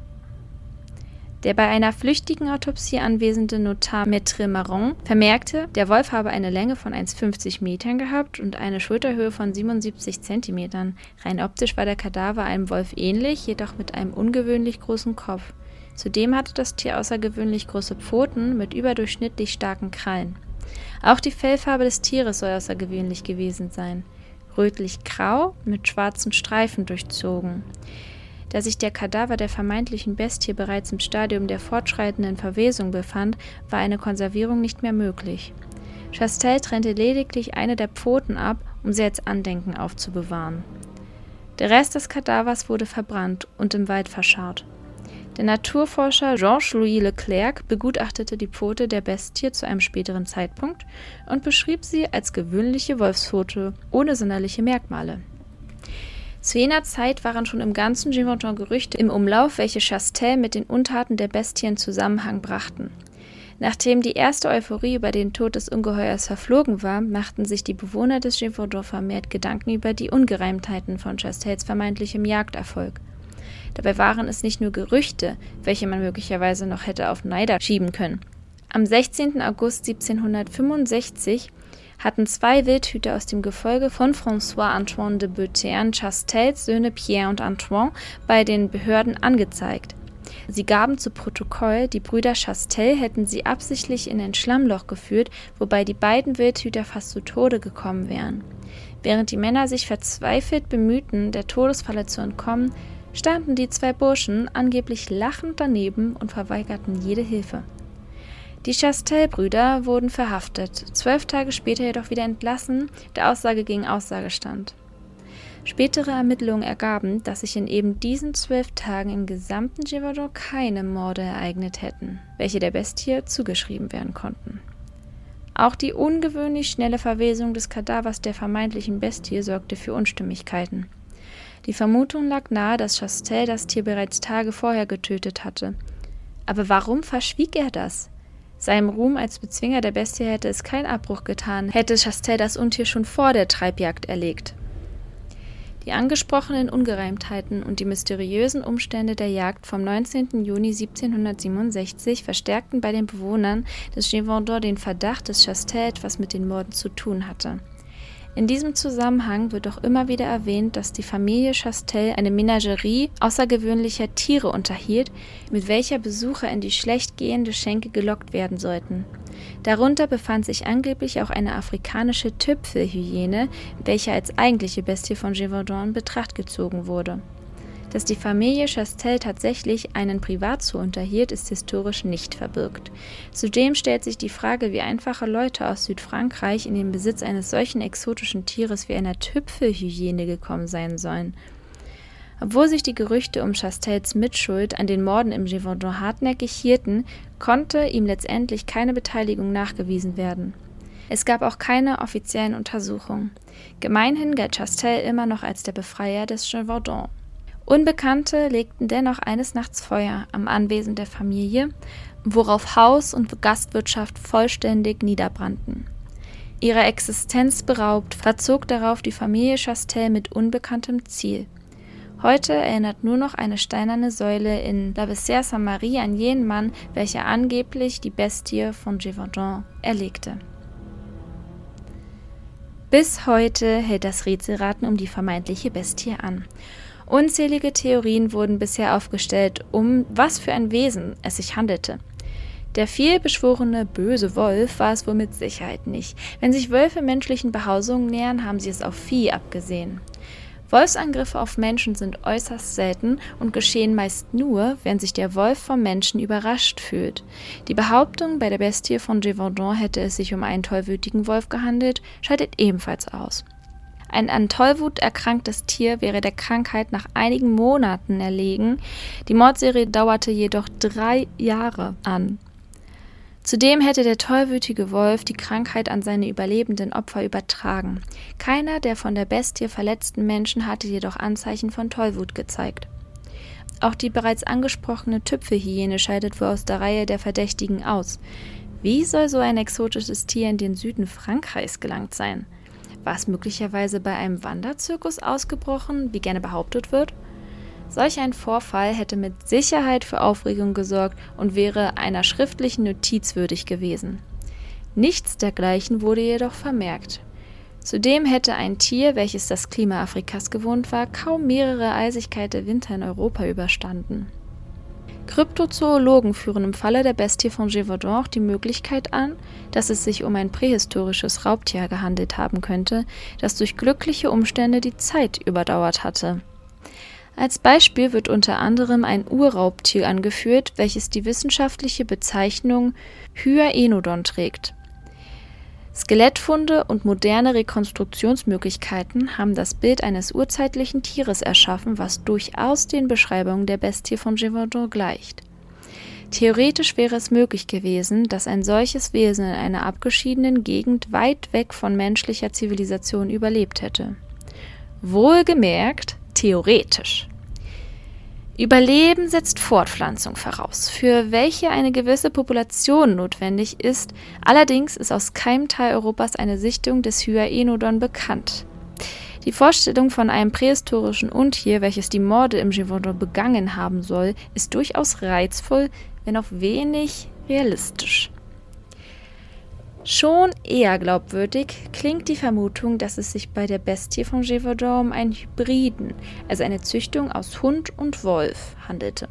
Der bei einer flüchtigen Autopsie anwesende Notar Maître Marron vermerkte, der Wolf habe eine Länge von 1,50 Metern gehabt und eine Schulterhöhe von 77 Zentimetern. Rein optisch war der Kadaver einem Wolf ähnlich, jedoch mit einem ungewöhnlich großen Kopf. Zudem hatte das Tier außergewöhnlich große Pfoten mit überdurchschnittlich starken Krallen. Auch die Fellfarbe des Tieres soll außergewöhnlich gewesen sein. Rötlich-grau mit schwarzen Streifen durchzogen. Da sich der Kadaver der vermeintlichen Bestie bereits im Stadium der fortschreitenden Verwesung befand, war eine Konservierung nicht mehr möglich. Chastel trennte lediglich eine der Pfoten ab, um sie als Andenken aufzubewahren. Der Rest des Kadavers wurde verbrannt und im Wald verscharrt. Der Naturforscher Georges-Louis Leclerc begutachtete die Pfote der Bestie zu einem späteren Zeitpunkt und beschrieb sie als gewöhnliche Wolfspfote ohne sonderliche Merkmale. Zu jener Zeit waren schon im ganzen Gévaudan Gerüchte im Umlauf, welche Chastel mit den Untaten der Bestie in Zusammenhang brachten. Nachdem die erste Euphorie über den Tod des Ungeheuers verflogen war, machten sich die Bewohner des Gévaudan vermehrt Gedanken über die Ungereimtheiten von Chastels vermeintlichem Jagderfolg. Dabei waren es nicht nur Gerüchte, welche man möglicherweise noch hätte auf Neider schieben können. Am 16. August 1765 hatten zwei Wildhüter aus dem Gefolge von François Antoine de Beautern Chastels Söhne Pierre und Antoine bei den Behörden angezeigt. Sie gaben zu Protokoll, die Brüder Chastel hätten sie absichtlich in ein Schlammloch geführt, wobei die beiden Wildhüter fast zu Tode gekommen wären. Während die Männer sich verzweifelt bemühten, der Todesfalle zu entkommen, standen die zwei Burschen angeblich lachend daneben und verweigerten jede Hilfe. Die Chastel-Brüder wurden verhaftet, zwölf Tage später jedoch wieder entlassen, der Aussage gegen Aussage stand. Spätere Ermittlungen ergaben, dass sich in eben diesen zwölf Tagen im gesamten Givaudan keine Morde ereignet hätten, welche der Bestie zugeschrieben werden konnten. Auch die ungewöhnlich schnelle Verwesung des Kadavers der vermeintlichen Bestie sorgte für Unstimmigkeiten. Die Vermutung lag nahe, dass Chastel das Tier bereits Tage vorher getötet hatte. Aber warum verschwieg er das? Seinem Ruhm als Bezwinger der Bestie hätte es keinen Abbruch getan, hätte Chastel das Untier schon vor der Treibjagd erlegt. Die angesprochenen Ungereimtheiten und die mysteriösen Umstände der Jagd vom 19. Juni 1767 verstärkten bei den Bewohnern des Gévaudan den Verdacht, dass Chastel etwas mit den Morden zu tun hatte. In diesem Zusammenhang wird auch immer wieder erwähnt, dass die Familie Chastel eine Menagerie außergewöhnlicher Tiere unterhielt, mit welcher Besucher in die schlecht gehende Schenke gelockt werden sollten. Darunter befand sich angeblich auch eine afrikanische Tüpfelhyäne, welche als eigentliche Bestie von Gévaudan in Betracht gezogen wurde. Dass die Familie Chastel tatsächlich einen Privatzoo unterhielt, ist historisch nicht verbirgt. Zudem stellt sich die Frage, wie einfache Leute aus Südfrankreich in den Besitz eines solchen exotischen Tieres wie einer Tüpfelhyäne gekommen sein sollen. Obwohl sich die Gerüchte um Chastels Mitschuld an den Morden im Gévaudan hartnäckig hielten, konnte ihm letztendlich keine Beteiligung nachgewiesen werden. Es gab auch keine offiziellen Untersuchungen. Gemeinhin galt Chastel immer noch als der Befreier des Gévaudan. Unbekannte legten dennoch eines Nachts Feuer am Anwesen der Familie, worauf Haus und Gastwirtschaft vollständig niederbrannten. Ihrer Existenz beraubt, verzog darauf die Familie Chastel mit unbekanntem Ziel. Heute erinnert nur noch eine steinerne Säule in La Bessière Saint-Marie an jenen Mann, welcher angeblich die Bestie von Gévaudan erlegte. Bis heute hält das Rätselraten um die vermeintliche Bestie an. Unzählige Theorien wurden bisher aufgestellt, um was für ein Wesen es sich handelte. Der vielbeschworene böse Wolf war es wohl mit Sicherheit nicht. Wenn sich Wölfe menschlichen Behausungen nähern, haben sie es auf Vieh abgesehen. Wolfsangriffe auf Menschen sind äußerst selten und geschehen meist nur, wenn sich der Wolf vom Menschen überrascht fühlt. Die Behauptung, bei der Bestie von Gévaudan hätte es sich um einen tollwütigen Wolf gehandelt, scheidet ebenfalls aus. Ein an Tollwut erkranktes Tier wäre der Krankheit nach einigen Monaten erlegen. Die Mordserie dauerte jedoch drei Jahre an. Zudem hätte der tollwütige Wolf die Krankheit an seine überlebenden Opfer übertragen. Keiner der von der Bestie verletzten Menschen hatte jedoch Anzeichen von Tollwut gezeigt. Auch die bereits angesprochene Tüpfelhyäne scheidet wohl aus der Reihe der Verdächtigen aus. Wie soll so ein exotisches Tier in den Süden Frankreichs gelangt sein? War es möglicherweise bei einem Wanderzirkus ausgebrochen, wie gerne behauptet wird? Solch ein Vorfall hätte mit Sicherheit für Aufregung gesorgt und wäre einer schriftlichen Notiz würdig gewesen. Nichts dergleichen wurde jedoch vermerkt. Zudem hätte ein Tier, welches das Klima Afrikas gewohnt war, kaum mehrere Eisigkeit der Winter in Europa überstanden. Kryptozoologen führen im Falle der Bestie von Gévaudan auch die Möglichkeit an, dass es sich um ein prähistorisches Raubtier gehandelt haben könnte, das durch glückliche Umstände die Zeit überdauert hatte. Als Beispiel wird unter anderem ein Urraubtier angeführt, welches die wissenschaftliche Bezeichnung Hyaenodon trägt. Skelettfunde und moderne Rekonstruktionsmöglichkeiten haben das Bild eines urzeitlichen Tieres erschaffen, was durchaus den Beschreibungen der Bestie von Gévaudan gleicht. Theoretisch wäre es möglich gewesen, dass ein solches Wesen in einer abgeschiedenen Gegend weit weg von menschlicher Zivilisation überlebt hätte. Wohlgemerkt, theoretisch. Überleben setzt Fortpflanzung voraus, für welche eine gewisse Population notwendig ist. Allerdings ist aus keinem Teil Europas eine Sichtung des Hyaenodon bekannt. Die Vorstellung von einem prähistorischen Untier, welches die Morde im Gévaudan begangen haben soll, ist durchaus reizvoll, wenn auch wenig realistisch. Schon eher glaubwürdig klingt die Vermutung, dass es sich bei der Bestie von Gévaudan um einen Hybriden, also eine Züchtung aus Hund und Wolf, handelte.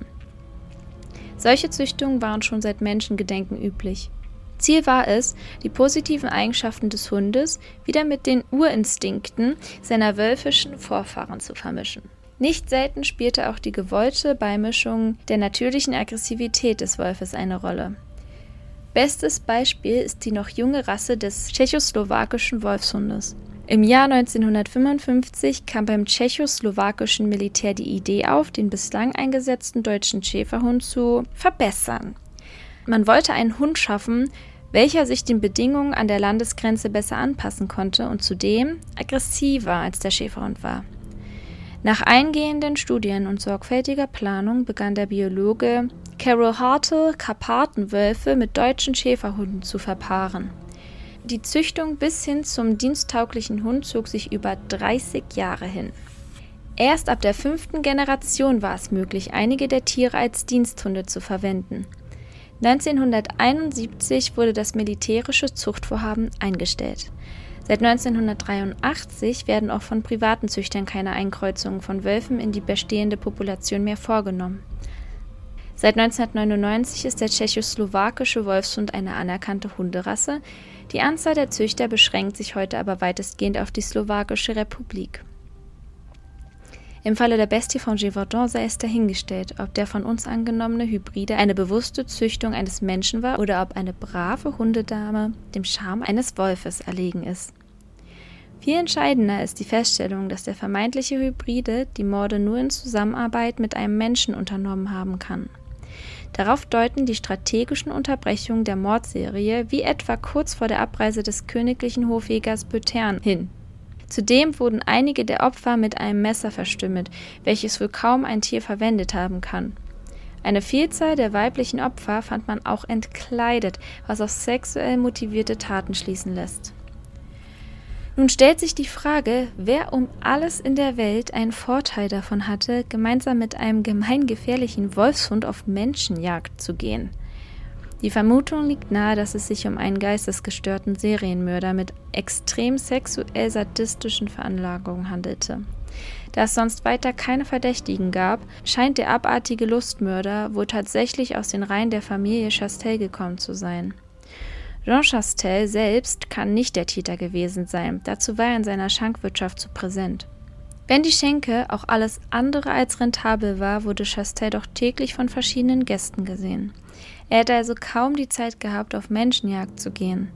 Solche Züchtungen waren schon seit Menschengedenken üblich. Ziel war es, die positiven Eigenschaften des Hundes wieder mit den Urinstinkten seiner wölfischen Vorfahren zu vermischen. Nicht selten spielte auch die gewollte Beimischung der natürlichen Aggressivität des Wolfes eine Rolle. Bestes Beispiel ist die noch junge Rasse des tschechoslowakischen Wolfshundes. Im Jahr 1955 kam beim tschechoslowakischen Militär die Idee auf, den bislang eingesetzten deutschen Schäferhund zu verbessern. Man wollte einen Hund schaffen, welcher sich den Bedingungen an der Landesgrenze besser anpassen konnte und zudem aggressiver als der Schäferhund war. Nach eingehenden Studien und sorgfältiger Planung begann der Biologe Carol Hartle Karpatenwölfe mit deutschen Schäferhunden zu verpaaren. Die Züchtung bis hin zum diensttauglichen Hund zog sich über 30 Jahre hin. Erst ab der fünften Generation war es möglich, einige der Tiere als Diensthunde zu verwenden. 1971 wurde das militärische Zuchtvorhaben eingestellt. Seit 1983 werden auch von privaten Züchtern keine Einkreuzungen von Wölfen in die bestehende Population mehr vorgenommen. Seit 1999 ist der tschechoslowakische Wolfshund eine anerkannte Hunderasse. Die Anzahl der Züchter beschränkt sich heute aber weitestgehend auf die Slowakische Republik. Im Falle der Bestie von Gévaudan sei es dahingestellt, ob der von uns angenommene Hybride eine bewusste Züchtung eines Menschen war oder ob eine brave Hundedame dem Charme eines Wolfes erlegen ist. Viel entscheidender ist die Feststellung, dass der vermeintliche Hybride die Morde nur in Zusammenarbeit mit einem Menschen unternommen haben kann. Darauf deuten die strategischen Unterbrechungen der Mordserie, wie etwa kurz vor der Abreise des königlichen Hofjägers Bötern, hin. Zudem wurden einige der Opfer mit einem Messer verstümmelt, welches wohl kaum ein Tier verwendet haben kann. Eine Vielzahl der weiblichen Opfer fand man auch entkleidet, was auf sexuell motivierte Taten schließen lässt. Nun stellt sich die Frage, wer um alles in der Welt einen Vorteil davon hatte, gemeinsam mit einem gemeingefährlichen Wolfshund auf Menschenjagd zu gehen. Die Vermutung liegt nahe, dass es sich um einen geistesgestörten Serienmörder mit extrem sexuell sadistischen Veranlagungen handelte. Da es sonst weiter keine Verdächtigen gab, scheint der abartige Lustmörder wohl tatsächlich aus den Reihen der Familie Chastel gekommen zu sein. Jean Chastel selbst kann nicht der Täter gewesen sein, dazu war er in seiner Schankwirtschaft zu präsent. Wenn die Schenke auch alles andere als rentabel war, wurde Chastel doch täglich von verschiedenen Gästen gesehen. Er hätte also kaum die Zeit gehabt, auf Menschenjagd zu gehen.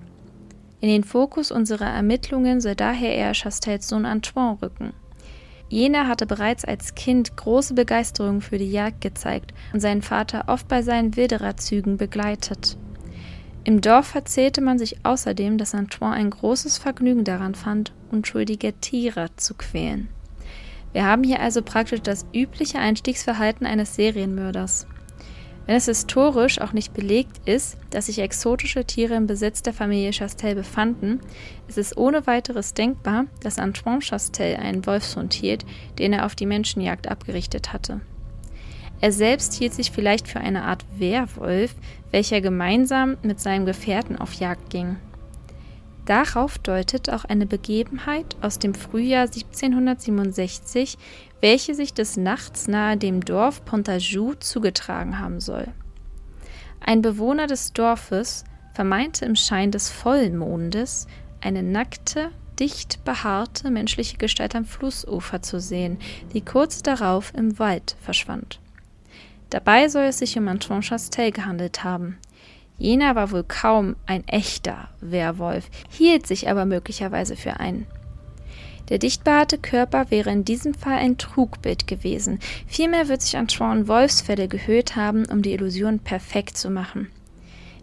In den Fokus unserer Ermittlungen soll daher eher Chastels Sohn Antoine rücken. Jener hatte bereits als Kind große Begeisterung für die Jagd gezeigt und seinen Vater oft bei seinen Wildererzügen begleitet. Im Dorf erzählte man sich außerdem, dass Antoine ein großes Vergnügen daran fand, unschuldige Tiere zu quälen. Wir haben hier also praktisch das übliche Einstiegsverhalten eines Serienmörders. Wenn es historisch auch nicht belegt ist, dass sich exotische Tiere im Besitz der Familie Chastel befanden, ist es ohne weiteres denkbar, dass Antoine Chastel einen Wolfshund hielt, den er auf die Menschenjagd abgerichtet hatte. Er selbst hielt sich vielleicht für eine Art Werwolf, welcher gemeinsam mit seinem Gefährten auf Jagd ging. Darauf deutet auch eine Begebenheit aus dem Frühjahr 1767, welche sich des Nachts nahe dem Dorf Pontajou zugetragen haben soll. Ein Bewohner des Dorfes vermeinte im Schein des Vollmondes eine nackte, dicht behaarte menschliche Gestalt am Flussufer zu sehen, die kurz darauf im Wald verschwand. Dabei soll es sich um Antoine Chastel gehandelt haben. Jener war wohl kaum ein echter Werwolf, hielt sich aber möglicherweise für einen. Der dicht behaarte Körper wäre in diesem Fall ein Trugbild gewesen. Vielmehr wird sich Antoine Wolfsfälle gehüllt haben, um die Illusion perfekt zu machen.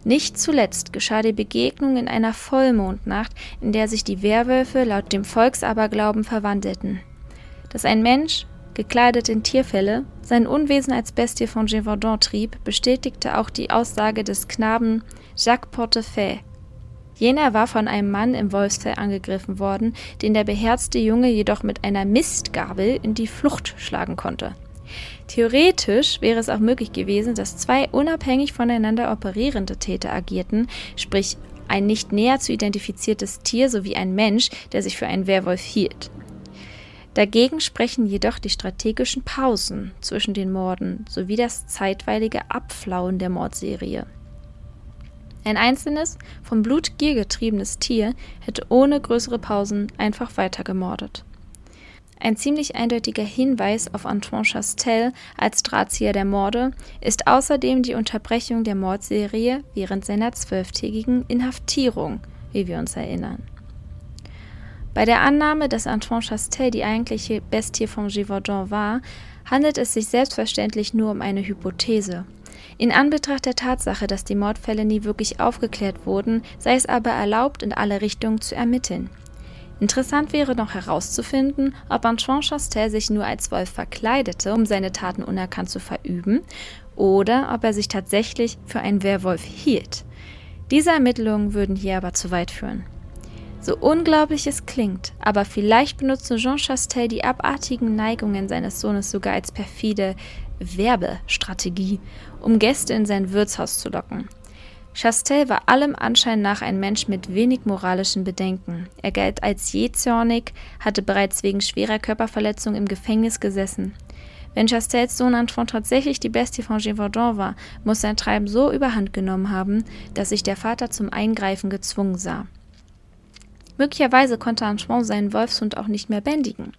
Nicht zuletzt geschah die Begegnung in einer Vollmondnacht, in der sich die Werwölfe laut dem Volksaberglauben verwandelten. Dass ein Mensch gekleidet in Tierfelle, sein Unwesen als Bestie von Gévaudan trieb, bestätigte auch die Aussage des Knaben Jacques Portefeuille. Jener war von einem Mann im Wolfsfell angegriffen worden, den der beherzte Junge jedoch mit einer Mistgabel in die Flucht schlagen konnte. Theoretisch wäre es auch möglich gewesen, dass zwei unabhängig voneinander operierende Täter agierten, sprich ein nicht näher zu identifiziertes Tier sowie ein Mensch, der sich für einen Werwolf hielt. Dagegen sprechen jedoch die strategischen Pausen zwischen den Morden sowie das zeitweilige Abflauen der Mordserie. Ein einzelnes, vom Blutgier getriebenes Tier hätte ohne größere Pausen einfach weiter gemordet. Ein ziemlich eindeutiger Hinweis auf Antoine Chastel als Drahtzieher der Morde ist außerdem die Unterbrechung der Mordserie während seiner zwölftägigen Inhaftierung, wie wir uns erinnern. Bei der Annahme, dass Antoine Chastel die eigentliche Bestie von Givaudan war, handelt es sich selbstverständlich nur um eine Hypothese. In Anbetracht der Tatsache, dass die Mordfälle nie wirklich aufgeklärt wurden, sei es aber erlaubt, in alle Richtungen zu ermitteln. Interessant wäre noch herauszufinden, ob Antoine Chastel sich nur als Wolf verkleidete, um seine Taten unerkannt zu verüben, oder ob er sich tatsächlich für einen Werwolf hielt. Diese Ermittlungen würden hier aber zu weit führen. So unglaublich es klingt, aber vielleicht benutzte Jean Chastel die abartigen Neigungen seines Sohnes sogar als perfide Werbestrategie, um Gäste in sein Wirtshaus zu locken. Chastel war allem Anschein nach ein Mensch mit wenig moralischen Bedenken. Er galt als jähzornig, hatte bereits wegen schwerer Körperverletzung im Gefängnis gesessen. Wenn Chastels Sohn Antoine tatsächlich die Bestie von Gévaudan war, muss sein Treiben so überhand genommen haben, dass sich der Vater zum Eingreifen gezwungen sah. Möglicherweise konnte Antoine seinen Wolfshund auch nicht mehr bändigen,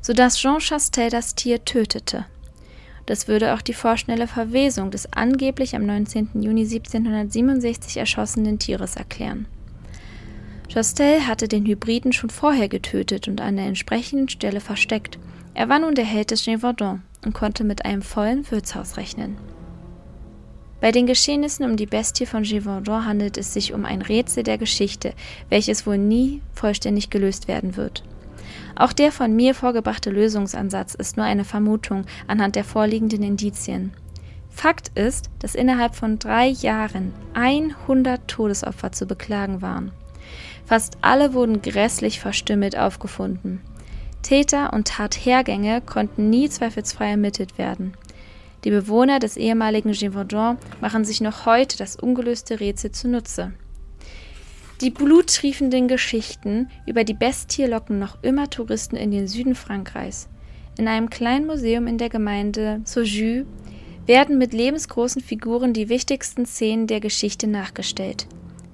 sodass Jean Chastel das Tier tötete. Das würde auch die vorschnelle Verwesung des angeblich am 19. Juni 1767 erschossenen Tieres erklären. Chastel hatte den Hybriden schon vorher getötet und an der entsprechenden Stelle versteckt. Er war nun der Held des Gévaudan und konnte mit einem vollen Wirtshaus rechnen. Bei den Geschehnissen um die Bestie von Gévaudan handelt es sich um ein Rätsel der Geschichte, welches wohl nie vollständig gelöst werden wird. Auch der von mir vorgebrachte Lösungsansatz ist nur eine Vermutung anhand der vorliegenden Indizien. Fakt ist, dass innerhalb von drei Jahren 100 Todesopfer zu beklagen waren. Fast alle wurden grässlich verstümmelt aufgefunden. Täter und Tathergänge konnten nie zweifelsfrei ermittelt werden. Die Bewohner des ehemaligen Gévaudan machen sich noch heute das ungelöste Rätsel zunutze. Die bluttriefenden Geschichten über die Bestie locken noch immer Touristen in den Süden Frankreichs. In einem kleinen Museum in der Gemeinde Saujus werden mit lebensgroßen Figuren die wichtigsten Szenen der Geschichte nachgestellt.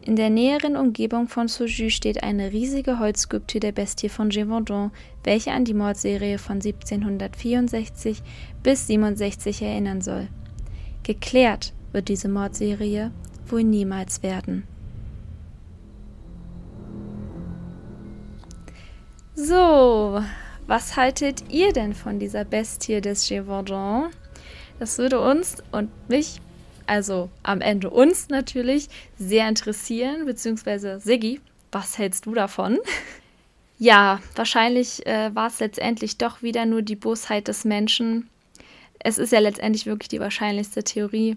In der näheren Umgebung von Saujus steht eine riesige Holzskulptur der Bestie von Gévaudan, welche an die Mordserie von 1764 bis 67 erinnern soll. Geklärt wird diese Mordserie wohl niemals werden. So, was haltet ihr denn von dieser Bestie des Gévaudan? Das würde uns und mich, also am Ende uns natürlich, sehr interessieren, beziehungsweise Siggi, was hältst du davon? Ja, wahrscheinlich äh, war es letztendlich doch wieder nur die Bosheit des Menschen. Es ist ja letztendlich wirklich die wahrscheinlichste Theorie.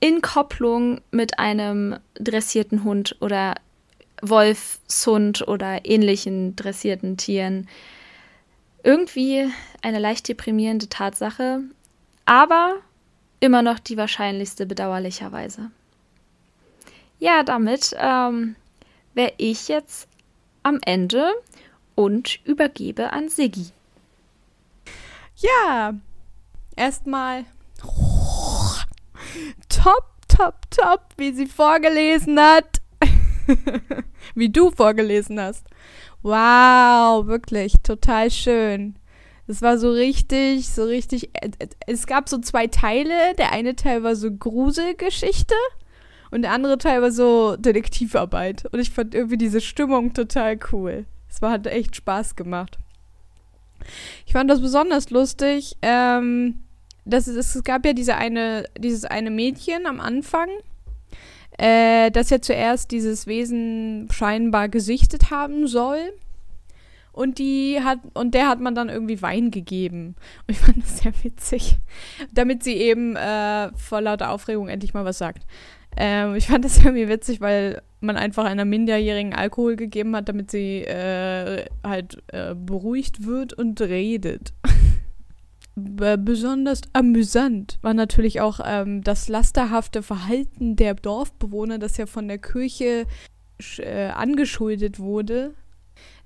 In Kopplung mit einem dressierten Hund oder Wolfshund oder ähnlichen dressierten Tieren. Irgendwie eine leicht deprimierende Tatsache, aber immer noch die wahrscheinlichste bedauerlicherweise. Ja, damit ähm, wäre ich jetzt am Ende und übergebe an Siggi. Ja, erstmal top, top, top, wie sie vorgelesen hat. Wie du vorgelesen hast. Wow, wirklich, total schön. Es war so richtig, so richtig. Äh, äh, es gab so zwei Teile. Der eine Teil war so Gruselgeschichte und der andere Teil war so Detektivarbeit. Und ich fand irgendwie diese Stimmung total cool. Es war, hat echt Spaß gemacht. Ich fand das besonders lustig. Ähm, das ist, es gab ja diese eine, dieses eine Mädchen am Anfang, äh, dass er zuerst dieses Wesen scheinbar gesichtet haben soll. Und die hat, und der hat man dann irgendwie Wein gegeben. Und ich fand das sehr witzig. Damit sie eben äh, vor lauter Aufregung endlich mal was sagt. Ähm, ich fand das irgendwie witzig, weil man einfach einer Minderjährigen Alkohol gegeben hat, damit sie äh, halt äh, beruhigt wird und redet. besonders amüsant war natürlich auch ähm, das lasterhafte Verhalten der Dorfbewohner, das ja von der Kirche äh, angeschuldet wurde.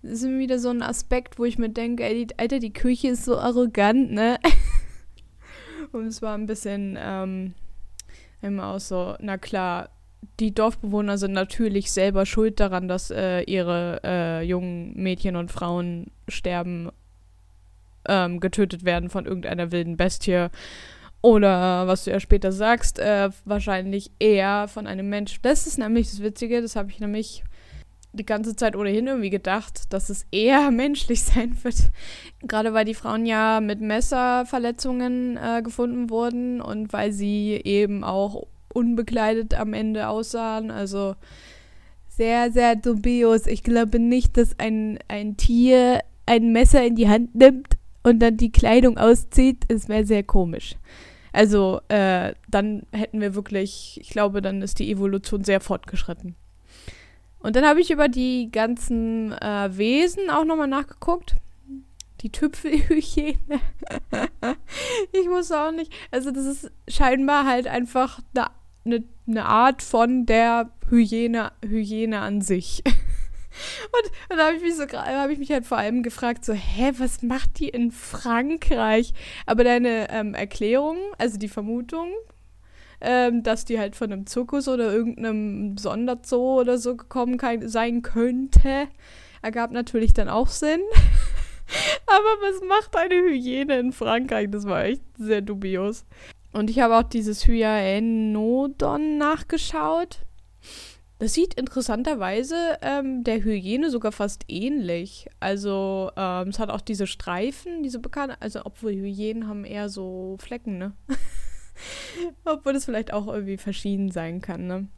Ist wieder so ein Aspekt, wo ich mir denke, ey, die, Alter, die Kirche ist so arrogant, ne? Und es war ein bisschen ähm, immer auch so, na klar, die Dorfbewohner sind natürlich selber schuld daran, dass äh, ihre äh, jungen Mädchen und Frauen sterben, ähm, getötet werden von irgendeiner wilden Bestie. Oder was du ja später sagst, äh, wahrscheinlich eher von einem Menschen. Das ist nämlich das Witzige, das habe ich nämlich die ganze Zeit ohnehin irgendwie gedacht, dass es eher menschlich sein wird. Gerade weil die Frauen ja mit Messerverletzungen äh, gefunden wurden und weil sie eben auch unbekleidet am Ende aussahen. Also sehr, sehr dubios. Ich glaube nicht, dass ein, ein Tier ein Messer in die Hand nimmt und dann die Kleidung auszieht. Es wäre sehr komisch. Also äh, dann hätten wir wirklich, ich glaube, dann ist die Evolution sehr fortgeschritten. Und dann habe ich über die ganzen äh, Wesen auch nochmal nachgeguckt. Die Tüpfelhyäne. ich wusste auch nicht. Also, das ist scheinbar halt einfach eine, eine, eine Art von der Hyäne, Hyäne an sich. Und, und da habe ich mich so habe ich mich halt vor allem gefragt, so, hä, was macht die in Frankreich? Aber deine ähm, Erklärung, also die Vermutung, ähm, dass die halt von einem Zirkus oder irgendeinem Sonderzoo oder so gekommen kann, sein könnte, ergab natürlich dann auch Sinn. Aber was macht eine Hyäne in Frankreich? Das war echt sehr dubios. Und ich habe auch dieses Hyaenodon nachgeschaut. Das sieht interessanterweise ähm, der Hyäne sogar fast ähnlich. Also ähm, es hat auch diese Streifen, diese bekannten, also obwohl Hyänen haben eher so Flecken, ne? Obwohl es vielleicht auch irgendwie verschieden sein kann, ne?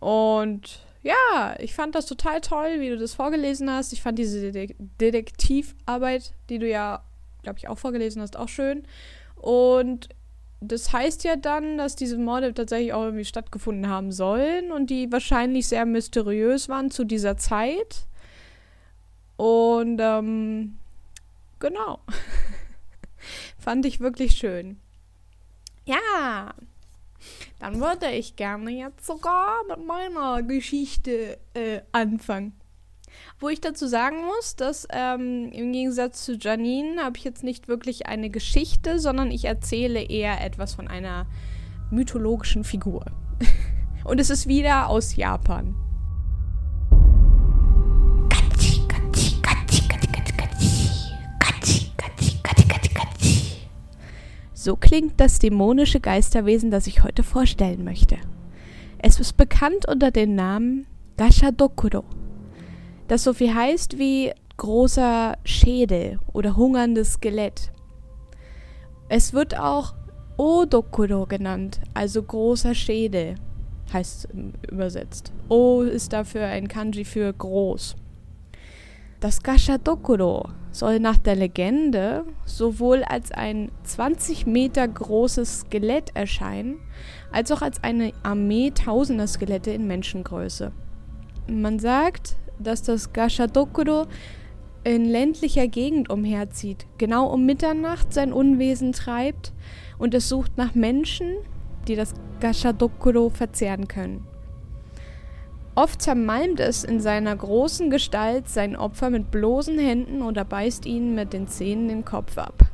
Und ja, ich fand das total toll, wie du das vorgelesen hast. Ich fand diese Detektivarbeit, die du ja, glaube ich, auch vorgelesen hast, auch schön. Und das heißt ja dann, dass diese Morde tatsächlich auch irgendwie stattgefunden haben sollen und die wahrscheinlich sehr mysteriös waren zu dieser Zeit. Und ähm, genau. Fand ich wirklich schön. Ja, dann würde ich gerne jetzt sogar mit meiner Geschichte äh, anfangen. Wo ich dazu sagen muss, dass ähm, im Gegensatz zu Janine habe ich jetzt nicht wirklich eine Geschichte, sondern ich erzähle eher etwas von einer mythologischen Figur. Und es ist wieder aus Japan. So klingt das dämonische Geisterwesen, das ich heute vorstellen möchte. Es ist bekannt unter dem Namen Gashadokuro, das so viel heißt wie großer Schädel oder hungerndes Skelett. Es wird auch Odokuro genannt, also großer Schädel, heißt übersetzt. O ist dafür ein Kanji für groß. Das Gashadokuro soll nach der Legende sowohl als ein 20 Meter großes Skelett erscheinen, als auch als eine Armee tausender Skelette in Menschengröße. Man sagt, dass das Gashadokuro in ländlicher Gegend umherzieht, genau um Mitternacht sein Unwesen treibt und es sucht nach Menschen, die das Gashadokuro verzehren können. Oft zermalmt es in seiner großen Gestalt sein Opfer mit bloßen Händen oder beißt ihnen mit den Zähnen den Kopf ab.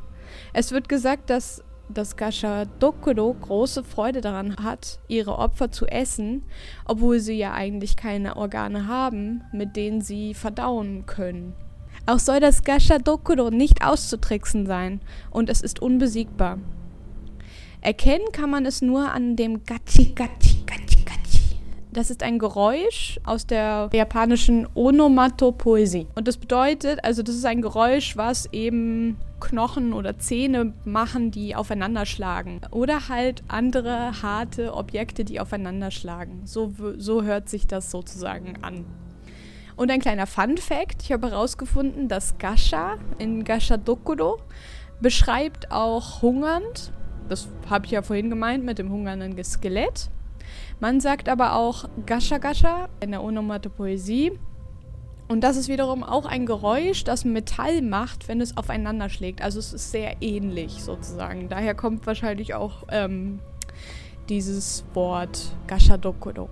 Es wird gesagt, dass das Gashadokuro große Freude daran hat, ihre Opfer zu essen, obwohl sie ja eigentlich keine Organe haben, mit denen sie verdauen können. Auch soll das Gashadokuro nicht auszutricksen sein und es ist unbesiegbar. Erkennen kann man es nur an dem Gachi Gachi das ist ein Geräusch aus der japanischen Onomatopoesie. Und das bedeutet, also das ist ein Geräusch, was eben Knochen oder Zähne machen, die aufeinander schlagen. Oder halt andere harte Objekte, die aufeinander schlagen. So, so hört sich das sozusagen an. Und ein kleiner Fun Fact: Ich habe herausgefunden, dass Gasha in Gasha Dokuro beschreibt auch hungernd. Das habe ich ja vorhin gemeint mit dem hungernden Skelett. Man sagt aber auch Gascha Gascha in der Onomatopoesie Und das ist wiederum auch ein Geräusch, das Metall macht, wenn es aufeinander schlägt. Also es ist sehr ähnlich sozusagen. Daher kommt wahrscheinlich auch ähm, dieses Wort Gashadokuro.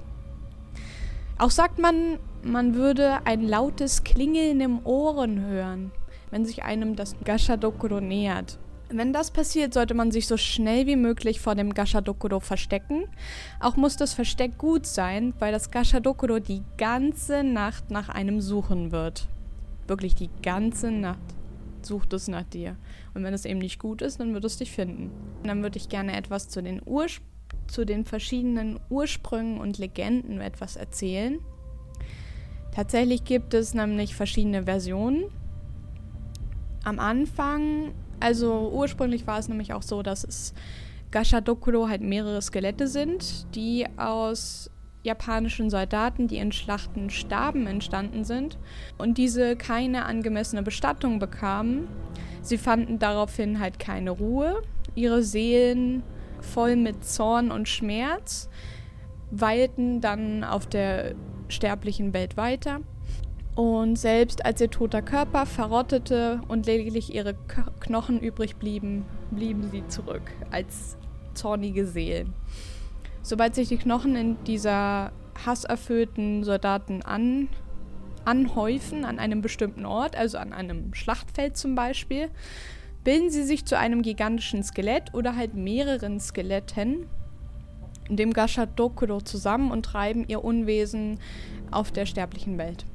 Auch sagt man, man würde ein lautes Klingeln im Ohren hören, wenn sich einem das Gashadokuro nähert. Wenn das passiert, sollte man sich so schnell wie möglich vor dem Gashadokuro verstecken. Auch muss das Versteck gut sein, weil das Gashadokuro die ganze Nacht nach einem suchen wird. Wirklich die ganze Nacht sucht es nach dir. Und wenn es eben nicht gut ist, dann wird es dich finden. Und dann würde ich gerne etwas zu den, zu den verschiedenen Ursprüngen und Legenden etwas erzählen. Tatsächlich gibt es nämlich verschiedene Versionen. Am Anfang also ursprünglich war es nämlich auch so, dass es Gashadokuro halt mehrere Skelette sind, die aus japanischen Soldaten, die in Schlachten starben, entstanden sind und diese keine angemessene Bestattung bekamen. Sie fanden daraufhin halt keine Ruhe, ihre Seelen voll mit Zorn und Schmerz weilten dann auf der sterblichen Welt weiter und selbst als ihr toter Körper verrottete und lediglich ihre Knochen übrig blieben, blieben sie zurück als zornige Seelen. Sobald sich die Knochen in dieser hasserfüllten Soldaten an, anhäufen an einem bestimmten Ort, also an einem Schlachtfeld zum Beispiel, bilden sie sich zu einem gigantischen Skelett oder halt mehreren Skeletten, dem Gashadokuro zusammen und treiben ihr Unwesen auf der sterblichen Welt.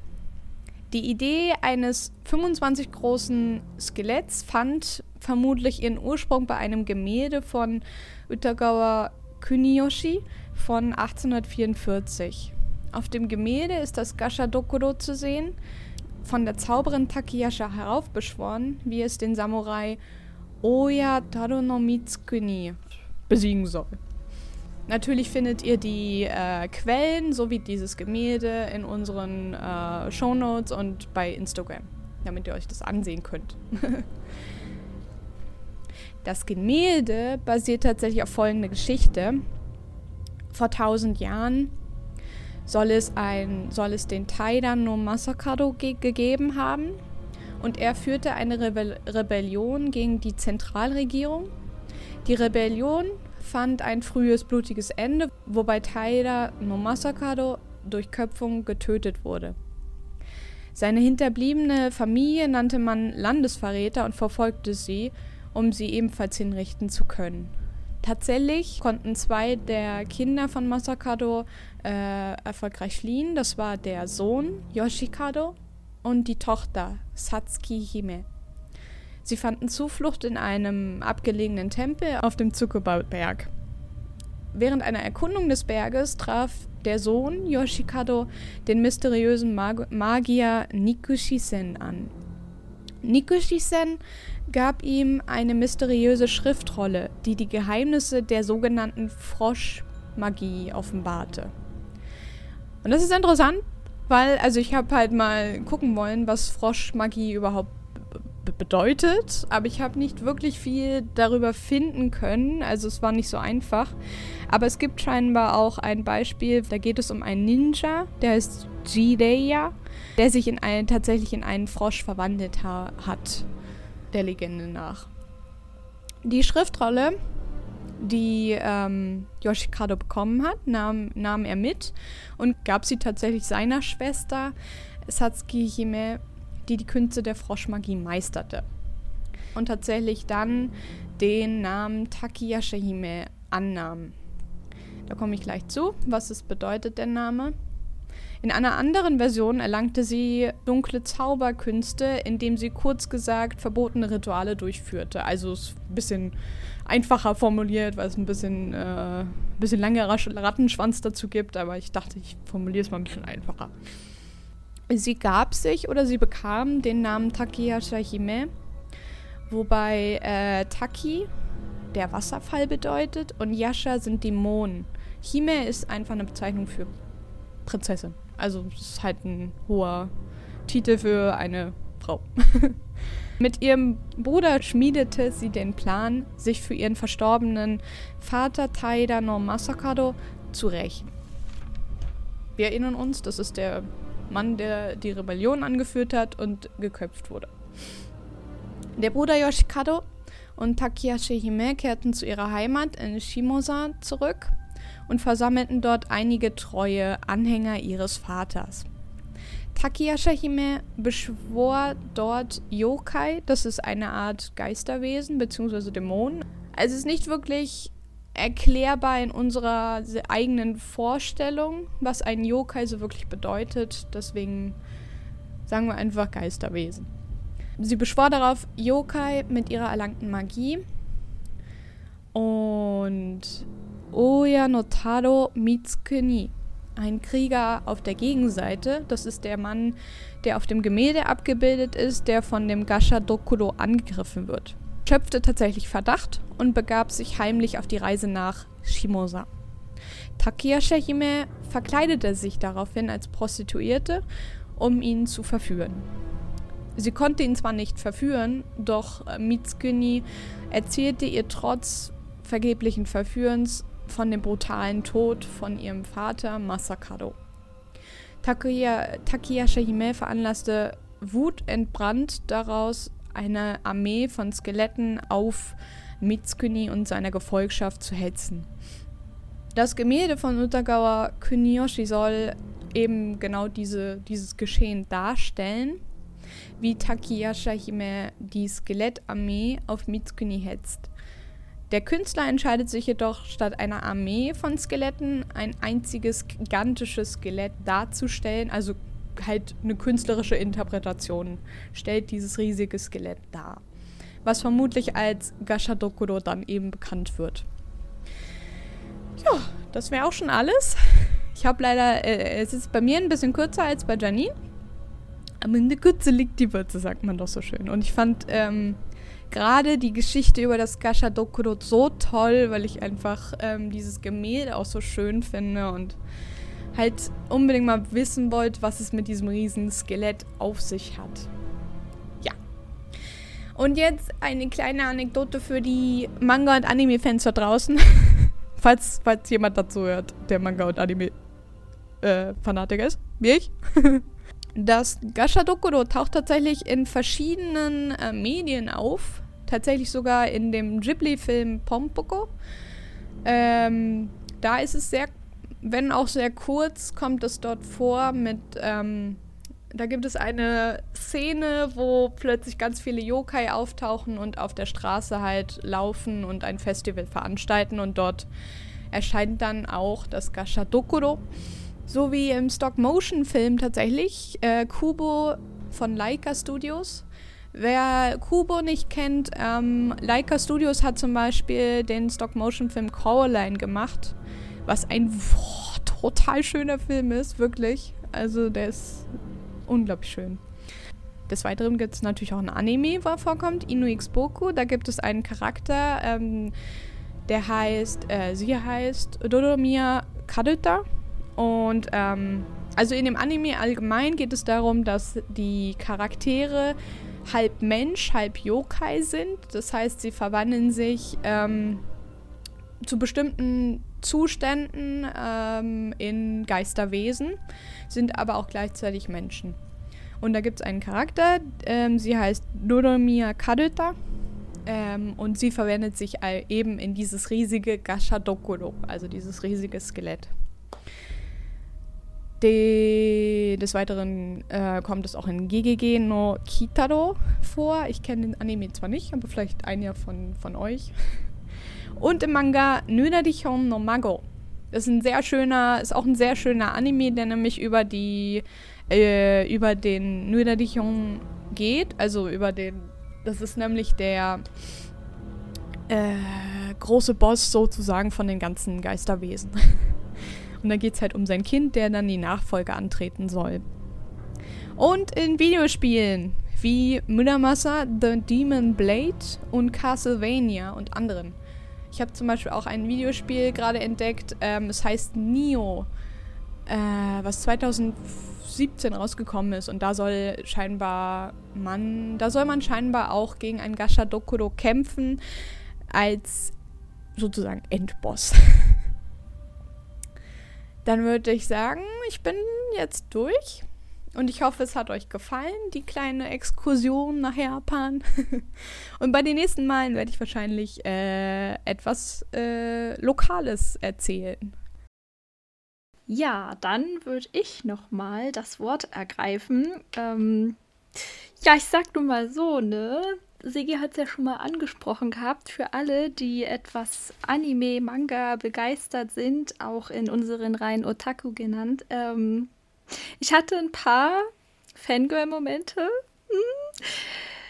Die Idee eines 25 großen Skeletts fand vermutlich ihren Ursprung bei einem Gemälde von Utagawa Kuniyoshi von 1844. Auf dem Gemälde ist das Gashadokuro zu sehen, von der Zauberin Takeyasha heraufbeschworen, wie es den Samurai Oya Taro no Mitsukuni besiegen soll. Natürlich findet ihr die äh, Quellen sowie dieses Gemälde in unseren äh, Shownotes und bei Instagram, damit ihr euch das ansehen könnt. das Gemälde basiert tatsächlich auf folgende Geschichte. Vor tausend Jahren soll es, ein, soll es den Taida no Masakado ge gegeben haben und er führte eine Rebe Rebellion gegen die Zentralregierung. Die Rebellion fand ein frühes blutiges Ende, wobei Taira no Masakado durch Köpfung getötet wurde. Seine hinterbliebene Familie nannte man Landesverräter und verfolgte sie, um sie ebenfalls hinrichten zu können. Tatsächlich konnten zwei der Kinder von Masakado äh, erfolgreich fliehen. Das war der Sohn Yoshikado und die Tochter Satsuki Hime. Sie fanden Zuflucht in einem abgelegenen Tempel auf dem Tsukuba-Berg. Während einer Erkundung des Berges traf der Sohn Yoshikado den mysteriösen Mag Magier Nikushisen an. Nikushisen gab ihm eine mysteriöse Schriftrolle, die die Geheimnisse der sogenannten Froschmagie offenbarte. Und das ist interessant, weil, also ich habe halt mal gucken wollen, was Froschmagie überhaupt bedeutet, aber ich habe nicht wirklich viel darüber finden können, also es war nicht so einfach. Aber es gibt scheinbar auch ein Beispiel, da geht es um einen Ninja, der heißt Jireya, der sich in einen, tatsächlich in einen Frosch verwandelt ha hat, der Legende nach. Die Schriftrolle, die ähm, Yoshikado bekommen hat, nahm, nahm er mit und gab sie tatsächlich seiner Schwester Satsuki Hime die die Künste der Froschmagie meisterte. Und tatsächlich dann den Namen Takiyashihime annahm. Da komme ich gleich zu, was es bedeutet, der Name. In einer anderen Version erlangte sie dunkle Zauberkünste, indem sie kurz gesagt verbotene Rituale durchführte. Also ist ein bisschen einfacher formuliert, weil es ein bisschen, äh, bisschen längerer Rattenschwanz dazu gibt, aber ich dachte, ich formuliere es mal ein bisschen einfacher. Sie gab sich oder sie bekam den Namen Takihasha Hime, wobei äh, Taki der Wasserfall bedeutet und Yasha sind Dämonen. Hime ist einfach eine Bezeichnung für Prinzessin. Also es ist halt ein hoher Titel für eine Frau. Mit ihrem Bruder schmiedete sie den Plan, sich für ihren verstorbenen Vater Taida no Masakado zu rächen. Wir erinnern uns, das ist der Mann, der die Rebellion angeführt hat und geköpft wurde. Der Bruder Yoshikado und Takeyashi Hime kehrten zu ihrer Heimat in Shimosa zurück und versammelten dort einige treue Anhänger ihres Vaters. Takeyashi Hime beschwor dort Yokai, das ist eine Art Geisterwesen bzw. Dämonen. Also es ist nicht wirklich erklärbar in unserer eigenen Vorstellung, was ein Yokai so wirklich bedeutet. Deswegen sagen wir einfach Geisterwesen. Sie beschwor darauf Yokai mit ihrer erlangten Magie und Oya no Taro Mitsukuni, ein Krieger auf der Gegenseite. Das ist der Mann, der auf dem Gemälde abgebildet ist, der von dem Gasha Dokuro angegriffen wird schöpfte tatsächlich Verdacht und begab sich heimlich auf die Reise nach Shimosa. Takia Shehime verkleidete sich daraufhin als Prostituierte, um ihn zu verführen. Sie konnte ihn zwar nicht verführen, doch äh, Mitsukuni erzählte ihr trotz vergeblichen Verführens von dem brutalen Tod von ihrem Vater Masakado. Takia, Takia Shehime veranlasste wutentbrannt daraus, eine Armee von Skeletten auf Mitsukuni und seiner Gefolgschaft zu hetzen. Das Gemälde von Utagawa Kuniyoshi soll eben genau diese, dieses Geschehen darstellen, wie Takiyasha Hime die Skelettarmee auf Mitsukuni hetzt. Der Künstler entscheidet sich jedoch, statt einer Armee von Skeletten ein einziges gigantisches Skelett darzustellen, also halt eine künstlerische Interpretation stellt dieses riesige Skelett dar. Was vermutlich als Gashadokuro dann eben bekannt wird. Ja, das wäre auch schon alles. Ich habe leider, äh, es ist bei mir ein bisschen kürzer als bei Janine. Aber in der Kürze liegt die Würze, sagt man doch so schön. Und ich fand ähm, gerade die Geschichte über das Gashadokuro so toll, weil ich einfach ähm, dieses Gemälde auch so schön finde und halt unbedingt mal wissen wollt, was es mit diesem riesen Skelett auf sich hat. Ja. Und jetzt eine kleine Anekdote für die Manga- und Anime-Fans da draußen. falls, falls jemand dazu hört, der Manga- und Anime-Fanatiker äh, ist, wie ich. Das Gashadokuro taucht tatsächlich in verschiedenen äh, Medien auf. Tatsächlich sogar in dem Ghibli-Film Pompoko. Ähm, da ist es sehr wenn auch sehr kurz, kommt es dort vor mit, ähm, da gibt es eine Szene, wo plötzlich ganz viele Yokai auftauchen und auf der Straße halt laufen und ein Festival veranstalten und dort erscheint dann auch das Gashadokuro. So wie im Stop-Motion-Film tatsächlich, äh, Kubo von Leica Studios. Wer Kubo nicht kennt, ähm, Leica Studios hat zum Beispiel den Stop-Motion-Film Coraline gemacht was ein boah, total schöner Film ist, wirklich. Also der ist unglaublich schön. Des Weiteren gibt es natürlich auch ein Anime, wo er vorkommt, Inu Boku. Da gibt es einen Charakter, ähm, der heißt, äh, sie heißt Dodomiya Karuta. Und ähm, also in dem Anime allgemein geht es darum, dass die Charaktere halb Mensch, halb Yokai sind. Das heißt, sie verwandeln sich ähm, zu bestimmten Zuständen ähm, in Geisterwesen, sind aber auch gleichzeitig Menschen. Und da gibt es einen Charakter, ähm, sie heißt Doromia Karuta ähm, und sie verwendet sich eben in dieses riesige Gashadokuro, also dieses riesige Skelett. De, des Weiteren äh, kommt es auch in GGG no Kitaro vor. Ich kenne den Anime zwar nicht, aber vielleicht einer von, von euch. Und im Manga Nunadihon no Mago. Das ist ein sehr schöner, ist auch ein sehr schöner Anime, der nämlich über die, äh, über den Nunadihon geht. Also über den, das ist nämlich der äh, große Boss sozusagen von den ganzen Geisterwesen. Und da geht es halt um sein Kind, der dann die Nachfolge antreten soll. Und in Videospielen wie Muramasa, The Demon Blade und Castlevania und anderen. Ich habe zum Beispiel auch ein Videospiel gerade entdeckt, ähm, es heißt Nio, äh, was 2017 rausgekommen ist und da soll scheinbar man, da soll man scheinbar auch gegen einen Gasha Dokuro kämpfen als sozusagen Endboss. Dann würde ich sagen, ich bin jetzt durch. Und ich hoffe, es hat euch gefallen, die kleine Exkursion nach Japan. Und bei den nächsten Malen werde ich wahrscheinlich äh, etwas äh, Lokales erzählen. Ja, dann würde ich noch mal das Wort ergreifen. Ähm, ja, ich sag nur mal so, ne? Segi hat es ja schon mal angesprochen gehabt, für alle, die etwas Anime, Manga begeistert sind, auch in unseren Reihen Otaku genannt. Ähm, ich hatte ein paar Fangirl-Momente. Hm.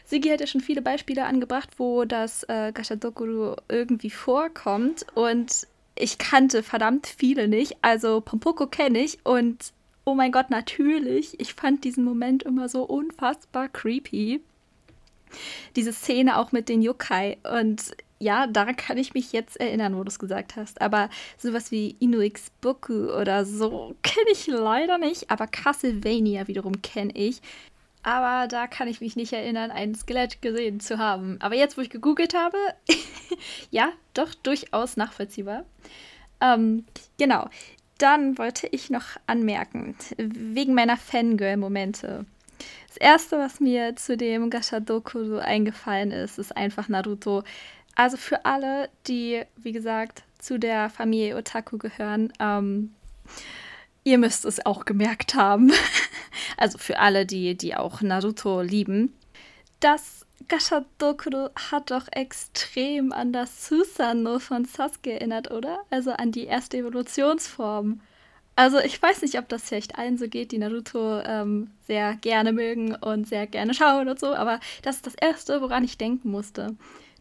Sigi hat ja schon viele Beispiele angebracht, wo das äh, Gashadokuru irgendwie vorkommt und ich kannte verdammt viele nicht. Also Pompoko kenne ich und oh mein Gott, natürlich. Ich fand diesen Moment immer so unfassbar creepy. Diese Szene auch mit den Yokai. Und ja, daran kann ich mich jetzt erinnern, wo du es gesagt hast. Aber sowas wie Inuix Boku oder so kenne ich leider nicht. Aber Castlevania wiederum kenne ich. Aber da kann ich mich nicht erinnern, ein Skelett gesehen zu haben. Aber jetzt, wo ich gegoogelt habe, ja, doch durchaus nachvollziehbar. Ähm, genau. Dann wollte ich noch anmerken, wegen meiner Fangirl-Momente. Das erste, was mir zu dem Gashadoku eingefallen ist, ist einfach Naruto. Also für alle, die, wie gesagt, zu der Familie Otaku gehören, ähm, ihr müsst es auch gemerkt haben. also für alle, die, die auch Naruto lieben. Das Gashadokuro hat doch extrem an das Susanoo von Sasuke erinnert, oder? Also an die erste Evolutionsform. Also ich weiß nicht, ob das vielleicht allen so geht, die Naruto ähm, sehr gerne mögen und sehr gerne schauen und so, aber das ist das Erste, woran ich denken musste.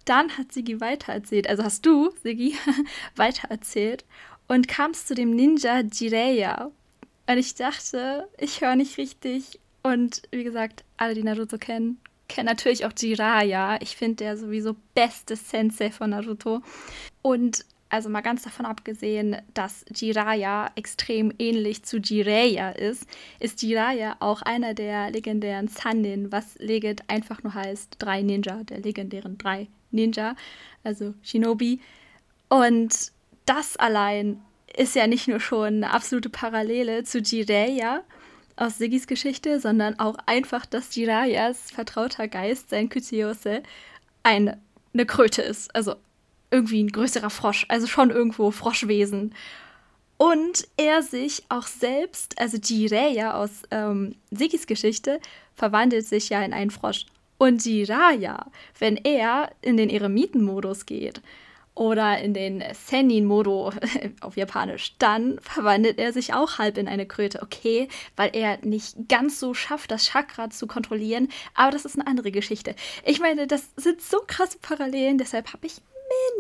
Dann hat Sigi weitererzählt, also hast du, Sigi, weitererzählt und kamst zu dem Ninja Jireya. Und ich dachte, ich höre nicht richtig. Und wie gesagt, alle, die Naruto kennen, kennen natürlich auch Jiraiya. Ich finde der sowieso beste Sensei von Naruto. Und also mal ganz davon abgesehen, dass Jiraiya extrem ähnlich zu Jiraiya ist, ist Jiraiya auch einer der legendären Sannin, was Legend einfach nur heißt drei Ninja, der legendären drei Ninja, also Shinobi. Und das allein ist ja nicht nur schon eine absolute Parallele zu Jiraiya aus Sigis Geschichte, sondern auch einfach, dass Jiraias vertrauter Geist, sein Kytiose, eine, eine Kröte ist. Also irgendwie ein größerer Frosch, also schon irgendwo Froschwesen. Und er sich auch selbst, also Jiraiya aus ähm, Sigis Geschichte, verwandelt sich ja in einen Frosch. Und Jiraiya, wenn er in den Eremitenmodus geht oder in den Senin-Modo auf Japanisch, dann verwandelt er sich auch halb in eine Kröte. Okay, weil er nicht ganz so schafft, das Chakra zu kontrollieren, aber das ist eine andere Geschichte. Ich meine, das sind so krasse Parallelen, deshalb habe ich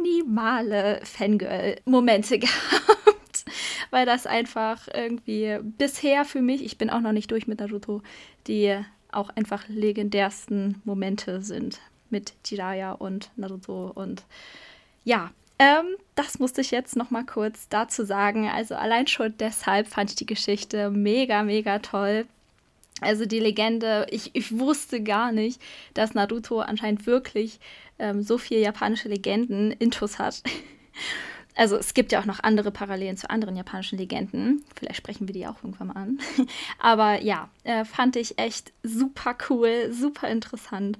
minimale Fangirl-Momente gehabt, weil das einfach irgendwie bisher für mich, ich bin auch noch nicht durch mit Naruto, die auch einfach legendärsten Momente sind mit Jiraiya und Naruto und ja, ähm, das musste ich jetzt noch mal kurz dazu sagen. Also allein schon deshalb fand ich die Geschichte mega, mega toll. Also die Legende, ich, ich wusste gar nicht, dass Naruto anscheinend wirklich ähm, so viele japanische Legenden intus hat. Also es gibt ja auch noch andere Parallelen zu anderen japanischen Legenden. Vielleicht sprechen wir die auch irgendwann mal an. Aber ja, äh, fand ich echt super cool, super interessant.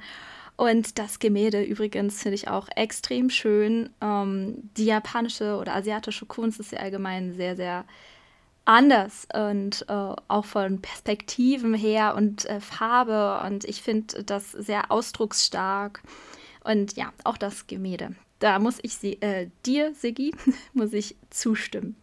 Und das Gemälde übrigens finde ich auch extrem schön. Ähm, die japanische oder asiatische Kunst ist ja allgemein sehr, sehr anders und äh, auch von Perspektiven her und äh, Farbe. Und ich finde das sehr ausdrucksstark. Und ja, auch das Gemälde. Da muss ich sie, äh, dir, Sigi, muss ich zustimmen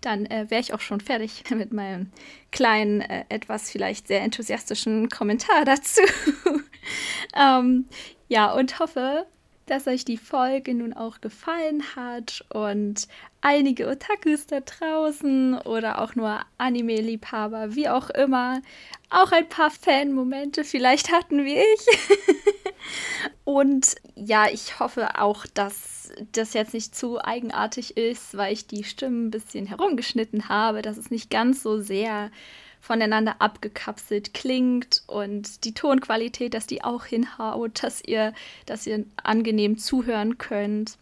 dann äh, wäre ich auch schon fertig mit meinem kleinen, äh, etwas vielleicht sehr enthusiastischen Kommentar dazu. ähm, ja, und hoffe, dass euch die Folge nun auch gefallen hat und einige Otakus da draußen oder auch nur Anime-Liebhaber, wie auch immer, auch ein paar Fan-Momente vielleicht hatten wie ich. und ja, ich hoffe auch, dass das jetzt nicht zu eigenartig ist, weil ich die Stimmen ein bisschen herumgeschnitten habe, dass es nicht ganz so sehr voneinander abgekapselt klingt und die Tonqualität, dass die auch hinhaut, dass ihr, dass ihr angenehm zuhören könnt.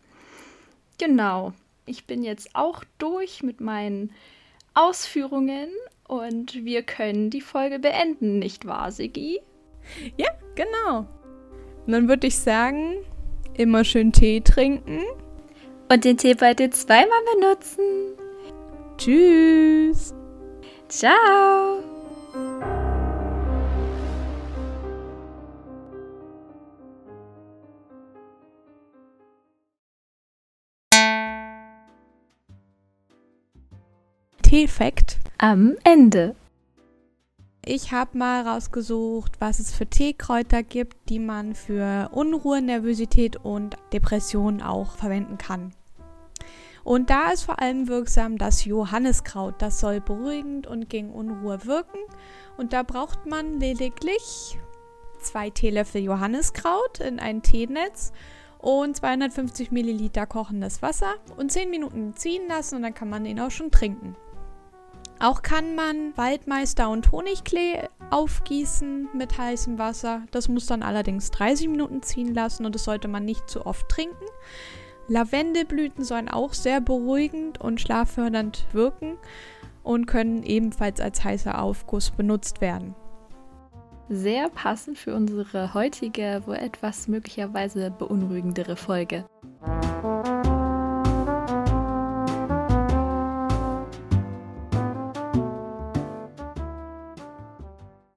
Genau. Ich bin jetzt auch durch mit meinen Ausführungen Und wir können die Folge beenden, nicht wahr, Sigi? Ja, genau. Und dann würde ich sagen, immer schön Tee trinken. Und den Tee bitte zweimal benutzen. Tschüss. Ciao. Tee-Fact am Ende. Ich habe mal rausgesucht, was es für Teekräuter gibt, die man für Unruhe, Nervosität und Depressionen auch verwenden kann. Und da ist vor allem wirksam das Johanniskraut. Das soll beruhigend und gegen Unruhe wirken. Und da braucht man lediglich zwei Teelöffel Johanniskraut in ein Teenetz und 250 Milliliter kochendes Wasser und 10 Minuten ziehen lassen und dann kann man den auch schon trinken. Auch kann man Waldmeister und Honigklee aufgießen mit heißem Wasser. Das muss dann allerdings 30 Minuten ziehen lassen und das sollte man nicht zu oft trinken. Lavendelblüten sollen auch sehr beruhigend und schlaffördernd wirken und können ebenfalls als heißer Aufguss benutzt werden. Sehr passend für unsere heutige, wohl etwas möglicherweise beunruhigendere Folge.